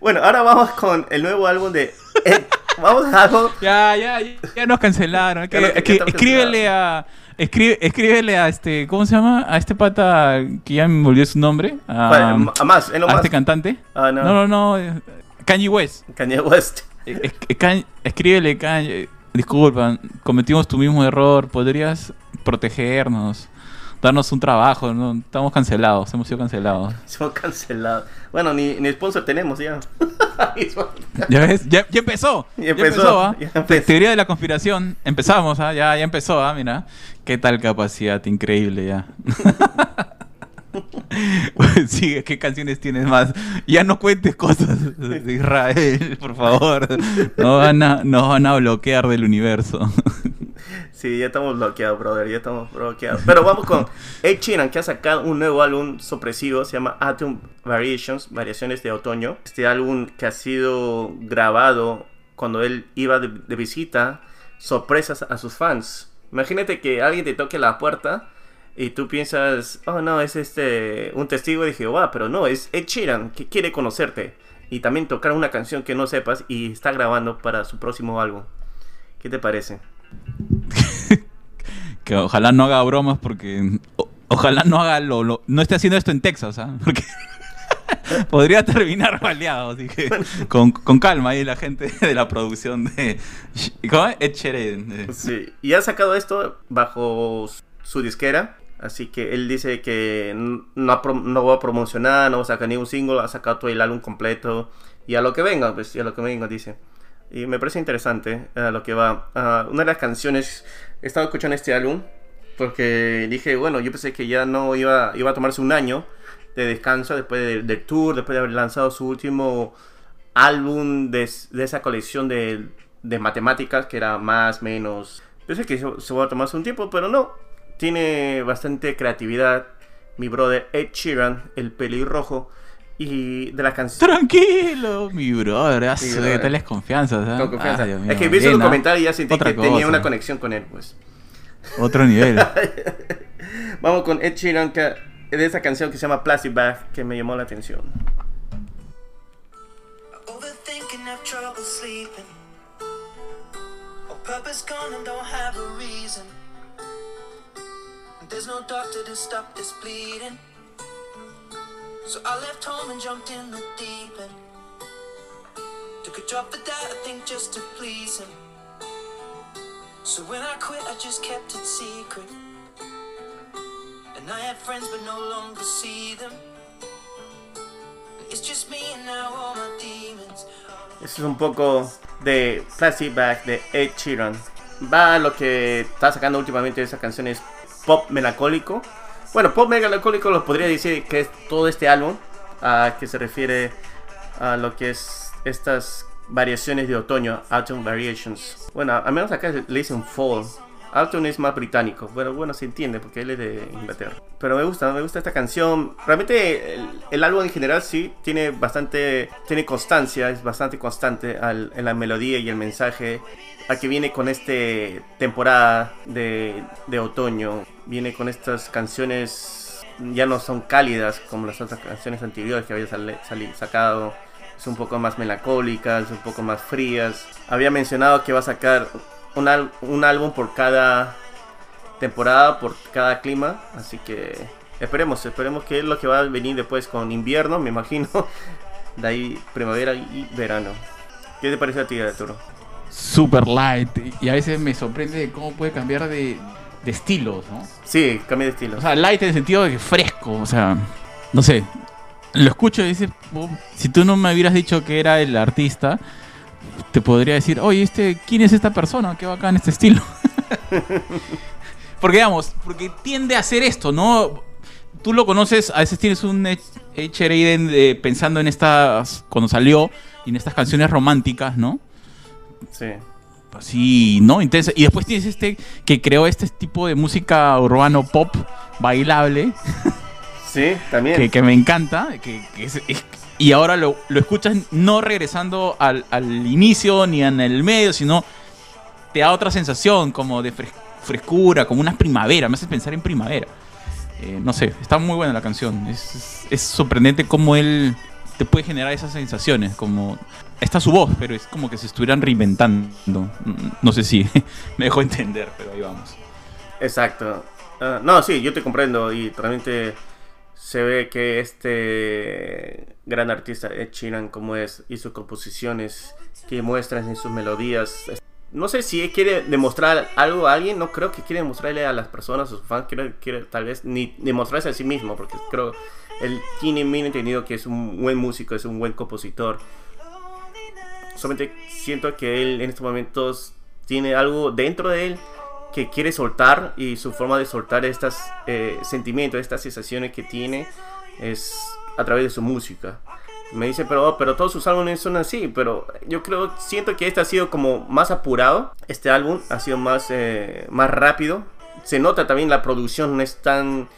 Bueno, ahora vamos con el nuevo álbum de... eh, vamos a algo... Ya, ya, ya, nos cancelaron. Que- Ya ya escríbele a. Escribe, escríbele a este. ¿Cómo se llama? A este pata que ya me olvidó su nombre. A, más, a este cantante. Ah, no. No, no, no. eh, Kanye West. Kanye West. Es- es- Kanye- escríbele Kanye. disculpa, cometimos tu mismo error, podrías protegernos, darnos un trabajo, ¿no? Estamos cancelados, hemos sido cancelados. Somos cancelados. Bueno, ni, ni sponsor tenemos ya. ¿Ya ves? Ya, ya empezó. Ya empezó, ¿ah? ya empezó. Teoría de la conspiración. Empezamos, ¿ah? ya, ya empezó, ¿ah? mira. Qué tal capacidad, increíble ya. Sigue, ¿qué canciones tienes más? Ya no cuentes cosas de Israel, por favor. No van a, nos van a bloquear del universo. Sí, ya estamos bloqueados, brother, ya estamos bloqueados. Pero vamos con Ed Sheeran, que ha sacado un nuevo álbum sorpresivo, se llama Autumn Variations, Variaciones de Otoño. Este álbum que ha sido grabado cuando él iba de, de visita, sorpresas a sus fans. Imagínate que alguien te toque la puerta y tú piensas, oh no, es este un testigo de Jehová, pero no, es Ed Sheeran que quiere conocerte y también tocar una canción que no sepas y está grabando para su próximo álbum. ¿Qué te parece? Que ojalá no haga bromas porque... o- ojalá no haga lo, lo- No esté haciendo esto en Texas, ¿ah? Porque... Podría terminar baleado, así que con, con calma ahí la gente de la producción de... ¿Cómo es? Ed Sheeran. Sí, y ha sacado esto bajo su disquera. Así que él dice que no, no va a promocionar, no va a sacar ni un single, ha sacado todo el álbum completo. Y a lo que venga, pues, y a lo que venga, dice. Y me parece interesante a lo que va. Ah, una de las canciones, he estado escuchando este álbum porque dije, bueno, yo pensé que ya no iba, iba a tomarse un año de descanso después de- del tour, después de haber lanzado su último álbum de, de esa colección de, de matemáticas que era más, menos. Pensé que se, se va a tomarse un tiempo, pero no. Tiene bastante creatividad. Mi brother Ed Sheeran, el pelirrojo. Y de la canción. Tranquilo, mi brother. Ah, Sí, brother. Tales confianzas. ¿ah? Con confianza. Mío, es que vi su ¿ah? comentario y ya sentí Otra que tenía cosa. una conexión con él, pues. Otro nivel. Vamos con Ed Sheeran, que, de esa canción que se llama Plastic Bag, que me llamó la atención. Overthinking, have trouble sleeping. All purpose gone and don't have a reason. There's no doctor to stop this bleeding. So I left home and jumped in the deep end. Took a drop of that, I think just to please him. So when I quit, I just kept it secret. And I had friends, but no longer see them. It's just me and now all my demons. Este es un poco de Bag de Ed Sheeran. Va a lo que está sacando últimamente esa canción es pop melancólico. Bueno, pop melancólico lo podría decir que es todo este álbum a que se refiere a lo que es estas variaciones de otoño, Autumn Variations. Bueno, al menos acá le dicen Fall. Autumn es más británico. Bueno, bueno, se entiende porque él es de Inglaterra. Pero me gusta, me gusta esta canción. Realmente el, el álbum en general sí tiene bastante, tiene constancia, es bastante constante al- en la melodía y el mensaje. A que viene con este temporada de, de otoño. Viene con estas canciones ya no son cálidas como las otras canciones anteriores que había sale- sali- sacado. Es un poco más melancólicas, un poco más frías. Había mencionado que va a sacar un, al- un álbum por cada temporada, por cada clima. Así que esperemos, esperemos que es lo que va a venir después con invierno, me imagino. De ahí primavera y verano. ¿Qué te parece a ti, Arturo? Super light. Y a veces me sorprende de cómo puede cambiar de, de estilos, ¿no? Sí, cambia de estilo. O sea, light en el sentido de que fresco, o sea, no sé. Lo escucho y dice, "Oh, si tú no me hubieras dicho que era el artista, te podría decir, oye, este, ¿quién es esta persona? Qué bacán este estilo. porque digamos, porque tiende a hacer esto, ¿no? Tú lo conoces, a veces tienes un Ed Sheeran de- pensando en estas, cuando salió, y en estas canciones románticas, ¿no? Sí. así, ¿no? Intensa. Y después tienes este que creó este tipo de música urbano pop bailable Sí, también. que, que me encanta. Que, que es- es- y ahora lo, lo escuchas no regresando al, al inicio ni en el medio, sino te da otra sensación como de fres- frescura, como una primavera. Me hace pensar en primavera. Eh, no sé, está muy buena la canción. Es, es- sorprendente cómo él te puede generar esas sensaciones. Como está su voz, pero es como que se estuvieran reinventando. No sé si me dejó entender, pero ahí vamos. Exacto. Ah, no, sí, yo te comprendo y realmente se ve que este gran artista Ed Sheeran como es y sus composiciones que muestran en sus melodías no sé si quiere demostrar algo a alguien, no creo que quiere demostrarle a las personas, a sus fans, quiere, quiere tal vez ni demostrarse a sí mismo, porque creo él tiene bien entendido que es un buen músico, es un buen compositor. Solamente siento que él en estos momentos tiene algo dentro de él que quiere soltar y su forma de soltar estos eh, sentimientos, estas sensaciones que tiene es a través de su música. Me dice, pero, pero todos sus álbumes son así, pero yo creo, siento que este ha sido como más apurado, este álbum ha sido más, eh, más rápido. Se nota también la producción no es tan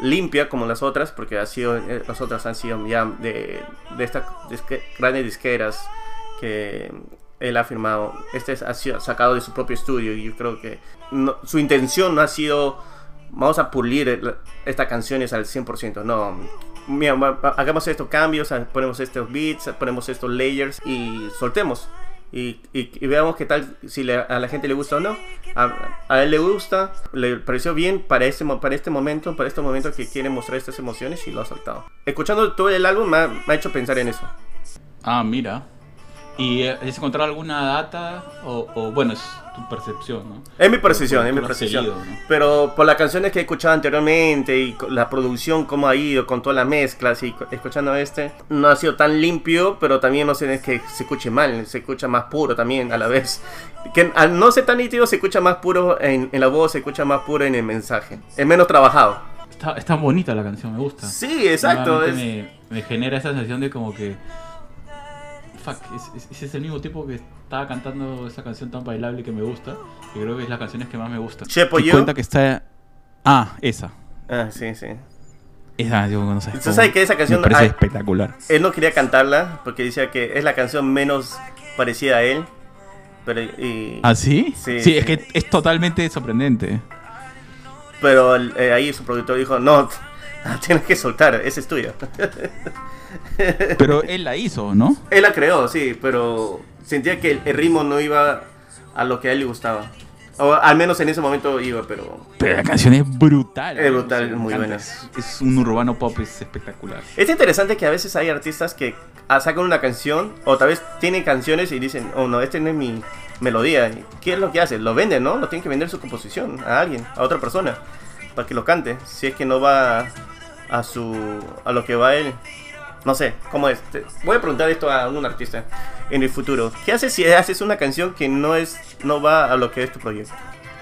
limpia como las otras, porque ha sido, eh, las otras han sido ya de, de estas disque- grandes disqueras que él ha firmado. Este es- ha sido sacado de su propio estudio y yo creo que no- su intención no ha sido vamos a pulir estas canciones al 100%. No, mira, hagamos estos cambios, ah, ponemos estos beats, ponemos estos layers y soltemos. Y, y- y veamos qué tal, si le- a la gente le gusta o no. A, a él le gusta, le pareció bien para este, para este momento, para este momento que quiere mostrar estas emociones y lo ha soltado. Escuchando todo el álbum me ha, me ha hecho pensar en eso. Ah, mira. ¿Y has encontrado alguna data? O, o, bueno, es tu percepción, ¿no? Es mi percepción, es mi percepción. seguido, ¿no? Pero por las canciones que he escuchado anteriormente y la producción, cómo ha ido, con todas las mezclas y escuchando este, no ha sido tan limpio, pero también no sé es que se escuche mal, se escucha más puro también a la vez. Que al no ser tan nítido, se escucha más puro en, en la voz, se escucha más puro en el mensaje. Es menos trabajado. Está, está bonita la canción, me gusta. Sí, exacto. Es- me, me genera esa sensación de como que. Fuck, es- es- ese es el mismo tipo que estaba cantando esa canción tan bailable que me gusta. Que creo que es las canciones que más me gustan. Chepo Y Yo. cuenta que está. Ah, esa. Ah, sí, sí. Esa, digo, no sé. Tú sabes que esa canción- Me parece ay- espectacular. Él no quería cantarla porque decía que es la canción menos parecida a él. Pero, y- ¿Ah, sí? Sí, Sí, sí. es que es totalmente sorprendente. Pero eh, ahí su productor dijo, no, tienes que soltar, ese es tuyo. Pero él la hizo, ¿no? Él la creó, sí, pero sentía que el, ritmo no iba a lo que a él le gustaba. O al menos en ese momento iba, pero... Pero la canción es brutal. Es brutal, es muy buena. Es, es un urbano pop, es espectacular. Es interesante que a veces hay artistas que ah, sacan una canción o tal vez tienen canciones y dicen, oh no, este no es mi melodía. ¿Qué es lo que hace? Lo venden, ¿no? Lo tienen que vender su composición a alguien, a otra persona, para que lo cante. Si es que no va a su a lo que va él. No sé, ¿cómo es? Te- voy a preguntar esto a un artista en el futuro. ¿Qué haces si haces una canción que no es no va a lo que es tu proyecto?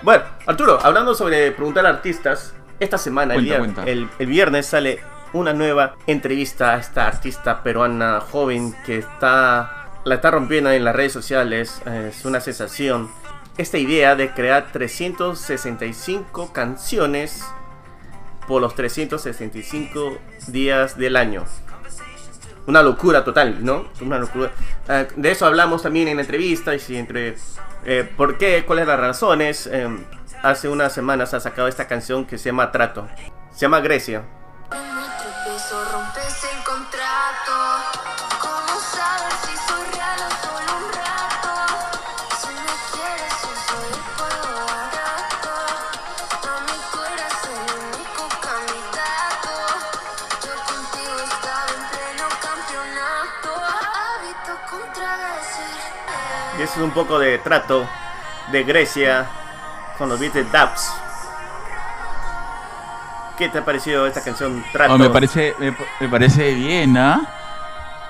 Bueno, Arturo, hablando sobre preguntar a artistas, esta semana, el, Cuenta, el viernes sale una nueva entrevista a esta artista peruana joven que está la está rompiendo en las redes sociales, eh, es una sensación. Esta idea de crear 365 canciones por los 365 días del año. Una locura total, ¿no? Una locura. Eh, de eso hablamos también en entrevistas y entre eh, por qué, cuáles las razones. Eh, hace unas semanas ha sacado esta canción que se llama Trato. Se llama Grecia. Eso es un poco de Trato de Grecia con los beats de Daps. ¿Qué te ha parecido esta canción Trato? Oh, me parece me, me parece bien, ¿ah?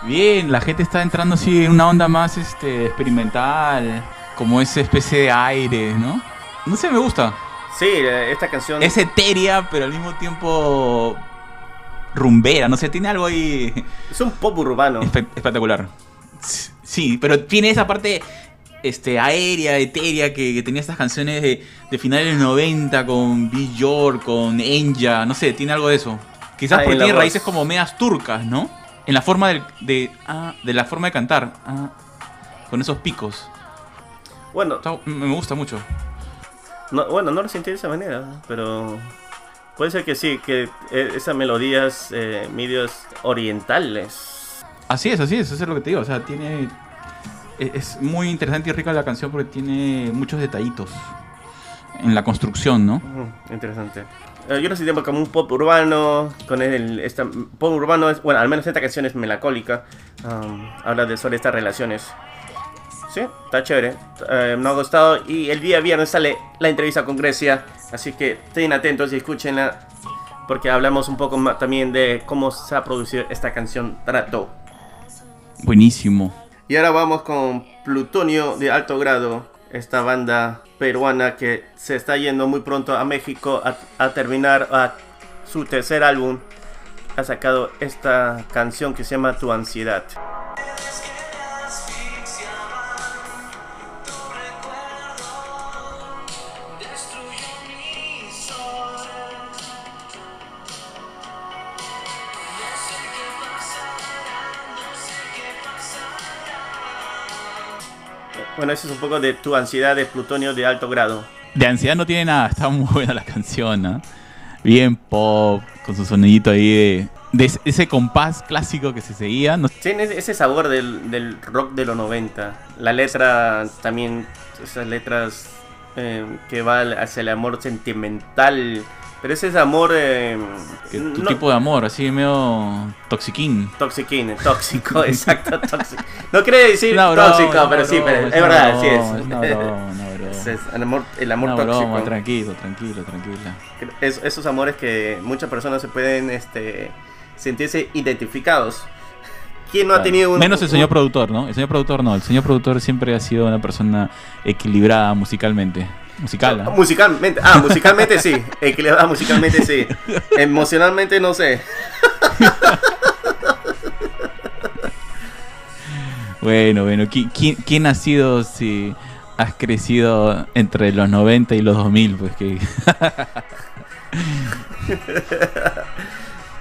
Bien, la gente está entrando así en una onda más este experimental, como esa especie de aire, ¿no? No sé, me gusta. Sí, esta canción. Es etérea, pero al mismo tiempo rumbera, no sé, tiene algo ahí Es un pop urbano. espe- espectacular. Sí, pero tiene esa parte este, aérea, etérea que, que tenía estas canciones de, de finales de los 90 con Bill York, con Enya, no sé, tiene algo de eso. Quizás Ah, porque tiene voz. raíces como medias turcas, ¿no? En la forma del- de, ah, de la forma de cantar, ah, con esos picos. Bueno, Está- me gusta mucho. no, bueno, no lo sentí de esa manera, pero puede ser que sí, que eh, esas melodías eh, medios orientales. Así es, así es, eso es lo que te digo. O sea, tiene. Es es muy interesante y rica la canción porque tiene muchos detallitos en la construcción, ¿no? Interesante. Eh, yo lo sentí como un pop urbano, con el esta, pop urbano es, bueno, al menos esta canción es melancólica, um, habla de sobre estas relaciones. Sí, está chévere. Eh, me ha gustado. Y el día viernes sale la entrevista con Grecia. Así que estén atentos y escúchenla. Porque hablamos un poco más también de cómo se ha producido esta canción Trato. Buenísimo. Y ahora vamos con Plutonio de alto grado. Esta banda peruana que se está yendo muy pronto a México a, terminar su tercer álbum. Ha sacado esta canción que se llama Tu ansiedad. Bueno, eso es un poco de tu ansiedad de plutonio de alto grado. De ansiedad no tiene nada, está muy buena la canción, ¿no? Bien pop, con su sonidito ahí de, de ese- compás clásico que se seguía. No- Tiene ese sabor del, del rock de los 90. La letra también, esas letras eh, que va hacia el amor sentimental. Pero ese es amor... eh, tu no- tipo de amor, así medio toxiquín. Toxiquín, tóxico, exacto, tóxico. No quiere decir Una broma, tóxico, una pero sí, broma, pero es una verdad, sí es es. Es- es el amor, el amor tóxico. tranquilo, tranquilo, tranquila. Es- esos amores que muchas personas se pueden este, sentirse identificados. ¿Quién no ha tenido un... Menos el señor un- productor, ¿no? El señor productor no. El señor productor siempre ha sido una persona equilibrada musicalmente. Musical, ¿no? Musicalmente, ah, musicalmente sí. Equilibrada musicalmente sí. Emocionalmente no sé. Bueno, bueno. ¿qui- ¿Quién, quién ha sido si has crecido entre los 90 y los 2000? Pues que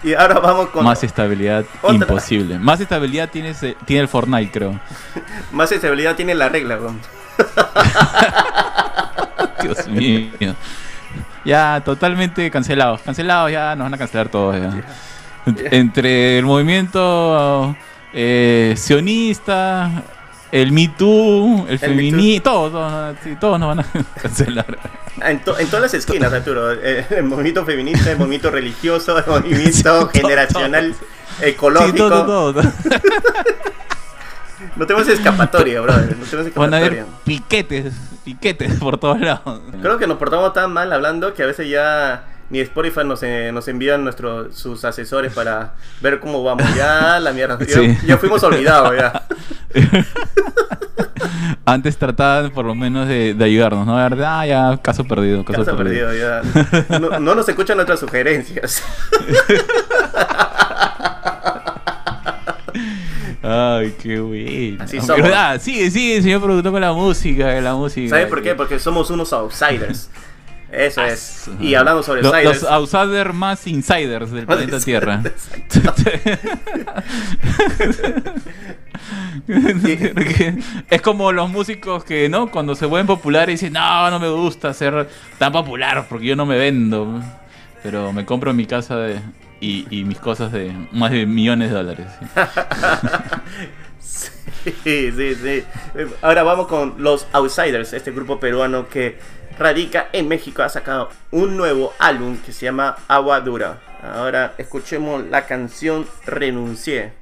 Y ahora vamos con más estabilidad Otra. imposible. Más estabilidad tiene, ese- tiene el Fortnite, creo. más estabilidad tiene la regla. weón. Dios mío. Ya, totalmente cancelados. Cancelados, ya nos van a cancelar todos. ya. Entre el movimiento eh, sionista, el Me Too, el, Me feminismo, todos, todos, sí, todos nos van a cancelar. En, to- en todas las esquinas, Arturo. Eh, El movimiento feminista, el movimiento religioso, el movimiento Sí, generacional, Sí, ecológico. todo, todo, todo. No tenemos escapatoria, brother. No tenemos Van a escapatoria. haber piquetes, piquetes por todos lados. Creo que nos portamos tan mal hablando que a veces ya ni Spotify nos, eh, nos envían nuestro, sus asesores para ver cómo vamos. Ya la mierda. Ya, Sí. ya fuimos olvidados ya. Antes trataban por lo menos de, de ayudarnos, ¿no? Verdad, ah, ya, caso perdido, caso, Caso perdido. perdido ya. No, no nos escuchan nuestras sugerencias. Ay, qué bueno. Así somos. ah, sigue, sigue, señor productor, con la música, la música. ¿Sabes por qué? Porque somos unos outsiders. Eso es. Y hablando sobre Lo- outsiders. Los outsiders más insiders del Más planeta Tierra. Es como los músicos que, ¿no? Cuando se vuelven populares dicen, no, no me gusta ser tan popular porque yo no me vendo. Pero me compro mi casa de- y, y mis cosas de más de millones de dólares. Sí, sí, sí. Ahora vamos con los Outsiders, este grupo peruano que radica en México. Ha sacado un nuevo álbum que se llama Agua Dura. Ahora escuchemos la canción Renuncié.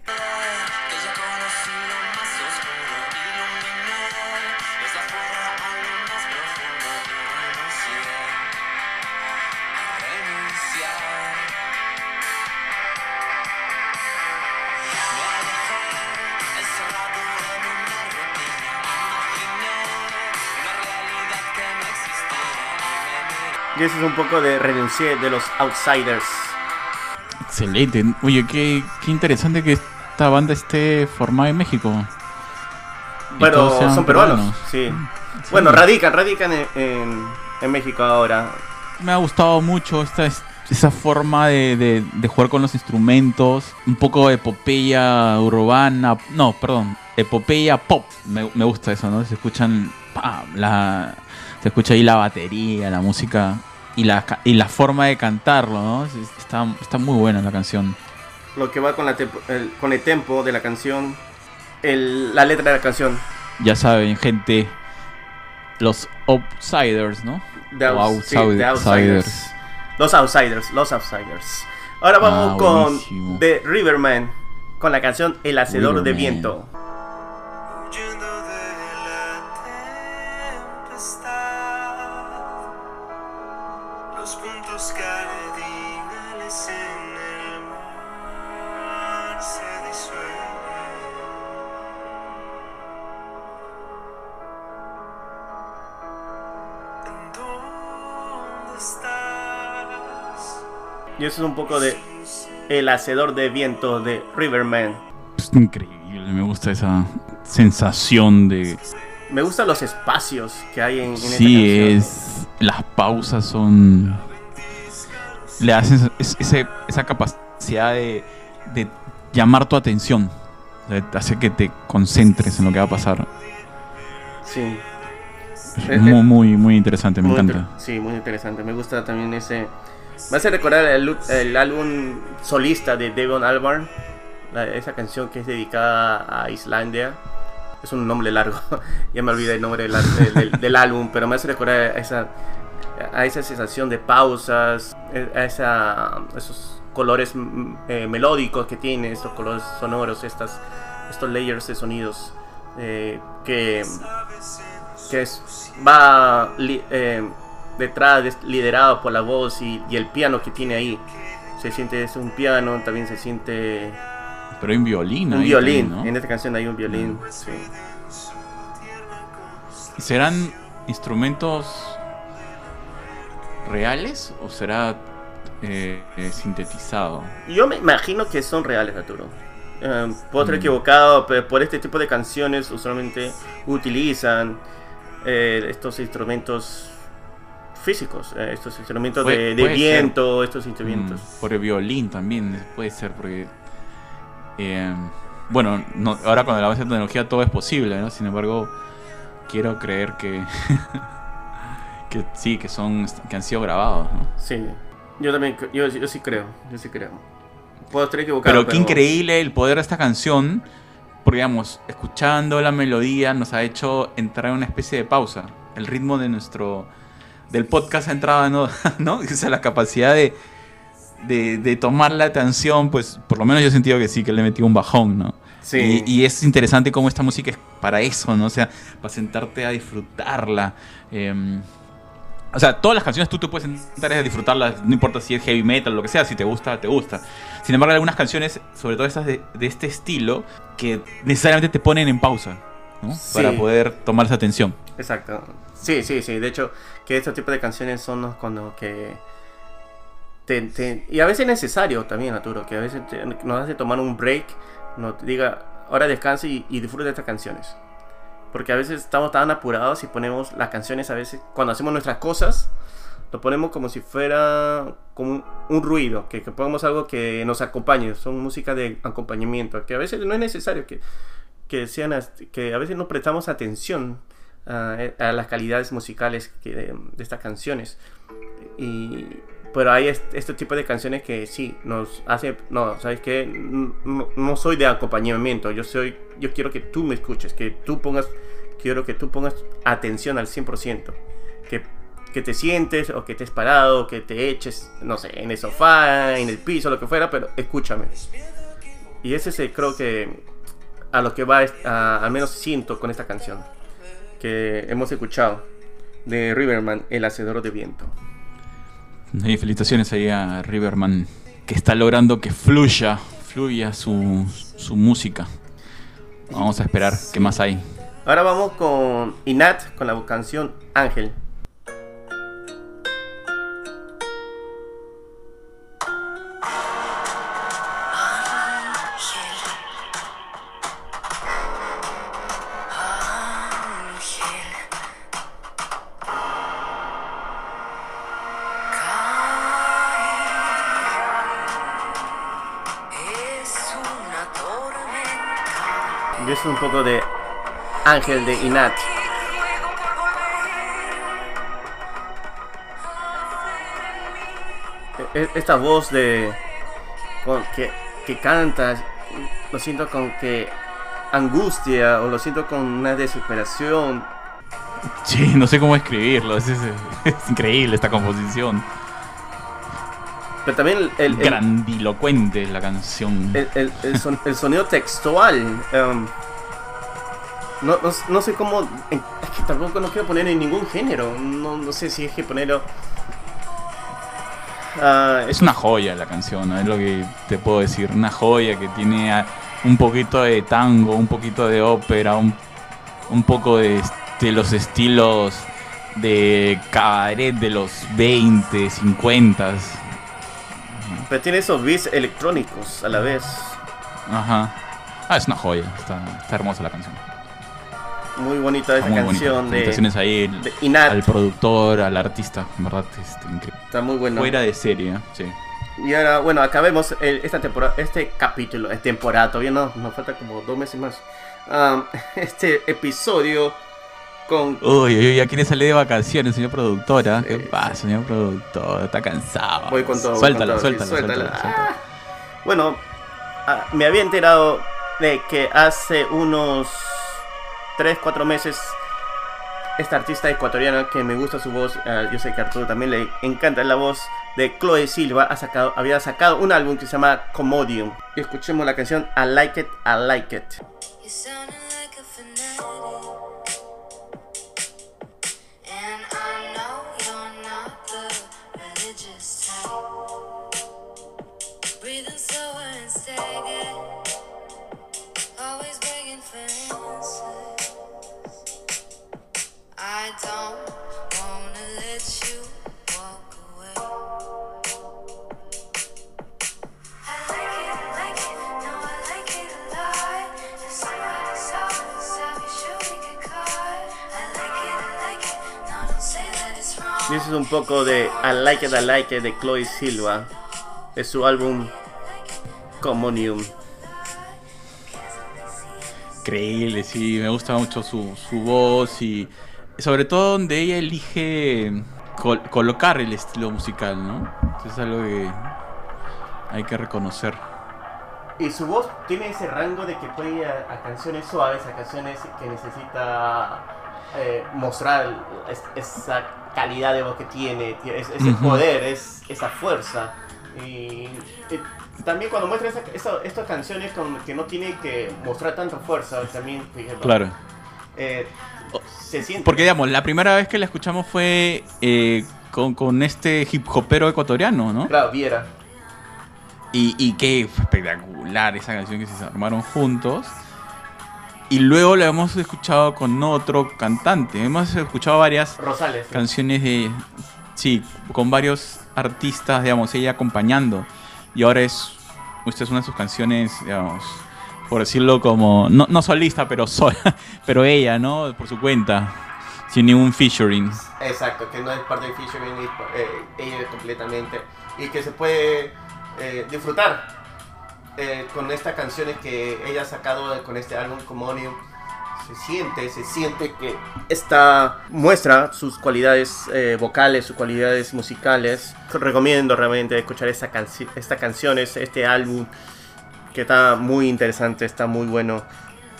Y ese es un poco de Renuncié de los Outsiders. Excelente. Oye, qué, qué interesante que esta banda esté formada en México. Pero sean son peruanos, sí. Sí. Bueno, radican, radican en, en- en México ahora. Me ha gustado mucho esta esa forma de, de- de jugar con los instrumentos, un poco de epopeya urbana, no, perdón, epopeya pop. Me, me gusta eso, ¿no? Se escuchan pa, la se escucha ahí la batería, la música y la y la forma de cantarlo, ¿no? Es- Está, está muy buena la canción. Lo que va con, la tempo- el, con el tempo de la canción, el- la letra de la canción. Ya saben, gente, los outsiders, ¿no? The O Outs- sí, outside- The Outsiders. Los Outsiders, los Outsiders. Ahora vamos Ah, con. The Riverman, con la canción El Hacedor de Riverman. Viento. De eso es un poco de El Hacedor de Viento de Riverman. Es increíble, me gusta esa sensación de... Me gustan los espacios que hay en, en esta Sí, canción. es... Las pausas son... Le hacen es- ese- esa capacidad de, de llamar tu atención. Hace que te concentres en lo que va a pasar. Sí. Es Eh, muy, eh, muy, muy interesante, me Muy encanta. Sí, muy interesante. Me gusta también ese. Me hace recordar el, el álbum solista de Devon Albarn. la- esa canción que es dedicada a Islandia. Es un nombre largo. ya me olvidé el nombre del, del- del álbum. Pero me hace recordar a esa, a esa sensación de pausas. eh, A esa, esos colores eh, melódicos que tiene. Estos colores sonoros. Estas, estos layers de sonidos. eh, que que es, va eh, detrás, de- liderado por la voz y, y el piano que tiene ahí. Se siente es un piano, también se siente Pero hay un violín un ahí violín. también, ¿no? En esta canción hay un violín. sí. ¿Y ¿Serán instrumentos reales o será eh, eh, sintetizado? Yo me imagino que son reales, Arturo. Eh, puedo estar Mm. equivocado, pero por este tipo de canciones usualmente utilizan eh, estos instrumentos físicos, eh, estos instrumentos de, viento, estos instrumentos. Mm, por el violín también puede ser porque eh, bueno no- ahora con el avance de tecnología todo es posible ¿no? sin embargo quiero creer que que sí que son que han sido grabados ¿no? Sí, yo también, yo, yo sí creo, yo sí creo. Puedo estar equivocado. pero qué increíble el poder de esta canción porque digamos escuchando la melodía nos ha hecho entrar en una especie de pausa el ritmo de nuestro del podcast ha entrado ¿no? ¿no? o sea la capacidad de de, de tomar la atención, pues por lo menos yo he sentido que sí, que le metió un bajón, ¿no? Sí. Y, y es interesante cómo esta música es para eso, ¿no? O sea, para sentarte a disfrutarla. eh, o sea, todas las canciones tú te puedes sentar a disfrutarlas, no importa si es heavy metal lo que sea, si te gusta, te gusta. Sin embargo, hay algunas canciones, sobre todo estas de, de este estilo, que necesariamente te ponen en pausa, ¿no? Sí. Para poder tomar esa atención. Exacto. Sí, sí, sí. De hecho, que este tipo de canciones son cuando que... te- te- y a veces es necesario también, Arturo, que a veces te- nos hace tomar un break, nos diga, ahora descanse y, y de estas canciones. Porque a veces estamos tan apurados y ponemos las canciones a veces, cuando hacemos nuestras cosas, lo ponemos como si fuera como un, un ruido, que, que pongamos algo que nos acompañe, son música de acompañamiento, que a veces no es necesario que, que sean, que a veces no prestamos atención a, las calidades musicales que de, estas canciones. Y, pero hay est- este tipo de canciones que sí, nos hace, no, ¿sabes qué? No, soy de acompañamiento, yo soy, yo quiero que tú me escuches, que tú pongas, quiero que tú pongas atención al 100%, que, que te sientes o que estés parado, que te eches, no sé, en el sofá, en el piso, lo que fuera, pero escúchame. Y ese es creo que a lo que va, a- al menos siento con esta canción que hemos escuchado de Riverman, El Hacedor de Viento. Y felicitaciones ahí a Riverman, que está logrando que fluya, fluya su, su música. Vamos a esperar qué más hay. Ahora vamos con Inat con la canción Ángel. Ángel de Inat. E- e- Esta voz de con- que, que canta, lo siento con que angustia o lo siento con una desesperación. Sí, no sé cómo escribirlo. Es, es- es increíble esta composición. Pero también el, el- Grandilocuente la canción. el, el- el son- el sonido textual. em, no, no, no sé cómo. en- Es que tampoco no quiero poner en ningún género. No, no sé si es que ponerlo. Ah, Es una joya la canción, ¿no? es lo que te puedo decir. Una joya que tiene un poquito de tango, un poquito de ópera, un, un poco de, de los estilos de cabaret de los 20, 50. pero tiene esos beats electrónicos a la vez. Ajá. Ah, es una joya. Está, está hermosa la canción. Muy bonita esa bonita. canción de, ahí de Inat. al productor, al artista. Verdad, este, increíble. Está muy bueno. Fuera de serie, ¿eh? sí. Y ahora, bueno, acabemos el- esta temporada, este capítulo, es temporada, todavía no, nos falta como dos meses más. Este episodio con... Uy, uy, ya quiere salir de vacaciones, señor productora. ¿Qué Sí, pasa, señor productor? Está cansado. Voy con todo. voy Suéltalo, con todo, sí, suéltalo, suéltalo, suéltala. suéltalo. Ah. Bueno, ah, me había enterado de que hace unos 3, 4 meses esta artista ecuatoriana que me gusta su voz, ah, yo sé que a Arturo también le encanta la voz de Chloe Silva, ha sacado, había sacado un álbum que se llama Commodium. Y escuchemos la canción I Like It, I Like It. Ese es un poco de I Like It, I Like It de Chloe Silva, de su álbum Commodium. Increíble, sí, me gusta mucho su, su voz y sobre todo donde ella elige col- colocar el estilo musical, ¿no? Eso es algo que hay que reconocer. Y su voz tiene ese rango de que puede ir a, a canciones suaves, a canciones que necesita eh, mostrar es- esa calidad de voz que tiene, es- ese poder, es, esa fuerza. Y, también cuando muestra esa- esa- estas canciones con, que no tiene que mostrar tanta fuerza, también ejemplo, Claro. Eh, se siente. Porque, digamos, la primera vez que la escuchamos fue eh, con, con este hip hopero ecuatoriano, ¿no? Claro, Viera. Y, y qué espectacular esa canción que se armaron juntos. Y luego la hemos escuchado con otro cantante. Hemos escuchado varias Rosales. canciones de. Sí, con varios artistas, digamos, ella acompañando. Y ahora es. Esta es una de sus canciones, digamos, por decirlo como. No, no solista, pero sola. Pero ella, ¿no? Por su cuenta. Sin ningún featuring. Exacto, que no es parte del featuring, eh, ella completamente. Y que se puede eh, disfrutar eh, con estas canciones que ella ha sacado con este álbum Commodium. Se siente, se siente que esta muestra sus cualidades eh, vocales, sus cualidades musicales. Recomiendo realmente escuchar esta canci estas canciones, este álbum que está muy interesante, está muy bueno.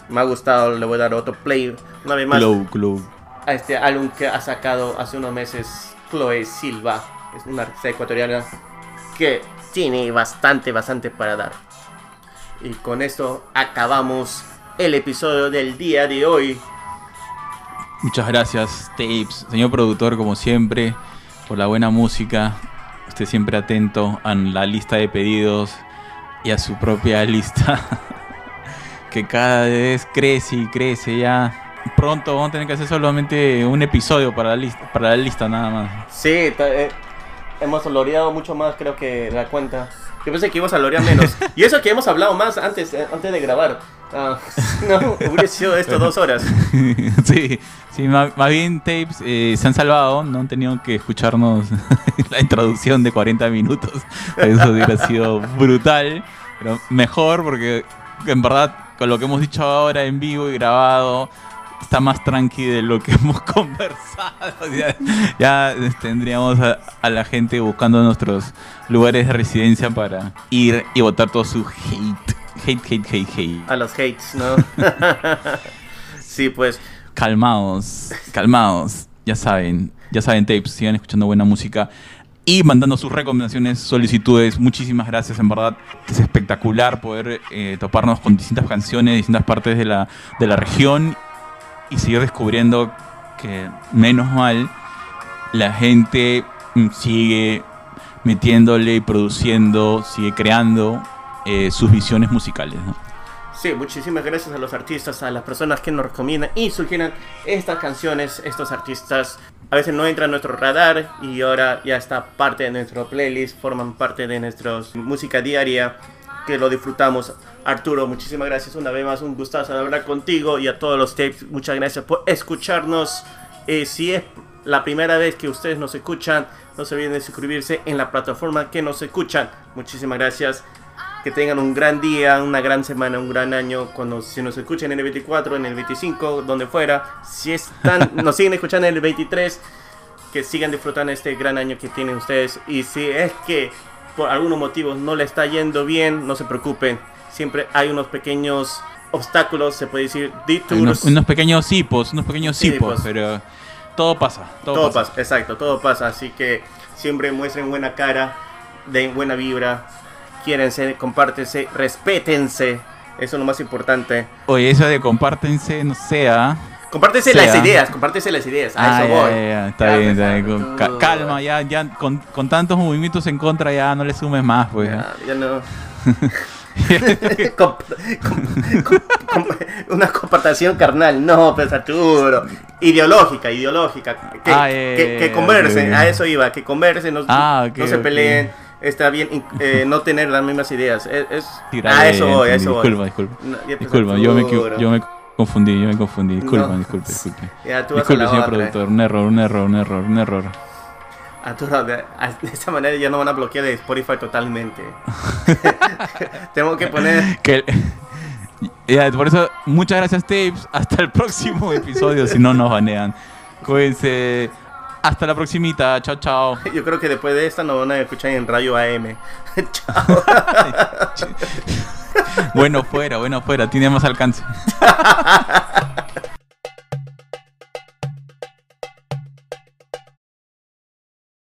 Me ha gustado, le voy a dar otro play una vez más Glow, glow. a este álbum que ha sacado hace unos meses Chloe Silva. Es una artista ecuatoriana que tiene bastante, bastante para dar. Y con esto acabamos el episodio del día de hoy. Muchas gracias, Tapes. Señor productor, como siempre, por la buena música. Usted siempre atento a la lista de pedidos y a su propia lista. que cada vez crece y crece ya. Pronto vamos a tener que hacer solamente un episodio para la lista, para la lista nada más. Sí, eh, hemos loreado mucho más, creo que la cuenta. Yo pensé que íbamos a lorear menos. y eso que hemos hablado más antes, eh, antes de grabar. Ah, no, hubiera sido esto dos horas. sí, sí, más, más bien tapes eh, se han salvado, no han tenido que escucharnos la introducción de 40 minutos. Eso hubiera sido brutal, pero mejor porque en verdad con lo que hemos dicho ahora en vivo y grabado está más tranqui de lo que hemos conversado. Ya, ya tendríamos a, a la gente buscando nuestros lugares de residencia para ir y votar todo su hate. Hate, hate, hate, hate. A los hates, ¿no? sí, pues. Calmados, calmados. Ya saben, ya saben, tapes. Sigan escuchando buena música y mandando sus recomendaciones, solicitudes. Muchísimas gracias, en verdad. Es espectacular poder eh, toparnos con distintas canciones distintas partes de la, de la región y seguir descubriendo que, menos mal, la gente mm, sigue metiéndole, produciendo, sigue creando eh, sus visiones musicales. ¿no? Sí, muchísimas gracias a los artistas, a las personas que nos recomiendan y sugieren estas canciones, estos artistas. A veces no entran a nuestro radar y ahora ya está parte de nuestro playlist, forman parte de nuestra música diaria, que lo disfrutamos. Arturo, muchísimas gracias una vez más, un gustazo hablar contigo y a todos los tapes, muchas gracias por escucharnos. Eh, si es la primera vez que ustedes nos escuchan, no se olviden de suscribirse en la plataforma que nos escuchan. Muchísimas gracias. Que tengan un gran día, una gran semana, un gran año. Cuando si nos escuchan en el 24, en el 25, donde fuera. Si están, nos siguen escuchando en el 23, que sigan disfrutando este gran año que tienen ustedes. Y si es que por algunos motivos no le está yendo bien, no se preocupen. Siempre hay unos pequeños obstáculos, se puede decir, unos, unos pequeños hipos, unos pequeños hipos, pero todo pasa. Todo, Todo pasa. pasa, exacto, todo pasa. Así que siempre muestren buena cara, den buena vibra, quiérense, compártense, respétense. Eso es lo más importante. Oye, eso de compártense, no sea. Compártense Sí, las ideas, compártense las ideas. A Ah, eso ya, voy. ya, ya, Está bien, está bien. Con- ca- tú- calma, ya, ya con, con tantos movimientos en contra ya no le sumes más, pues. Ya, ya no. Comp- com- com- com- una compartación carnal, no, Arturo. Ideológica, ideológica. Que, Ah, que, que conversen, a eso iba, que conversen, no, Ah, no se peleen. Está bien eh, no tener las mismas ideas. Es, es- Tira a de- eso voy, eso voy. Disculpa, disculpa. No, Disculpa, yo me, yo me confundí, yo me confundí. Disculpa, No. disculpe, disculpe. Ya, tú señor otra, eh. productor. Un error, un error, un error, un error. A- de esta manera ya no van a bloquear de Spotify totalmente. Tengo que poner. Que, ya, por eso, muchas gracias, Tapes. Hasta el próximo episodio, si no nos banean. Cuídense. Hasta la proximita. Chao, chao. Yo creo que después de esta nos van a escuchar en Radio AM. Chao. Bueno, fuera, bueno, fuera. Tiene más alcance.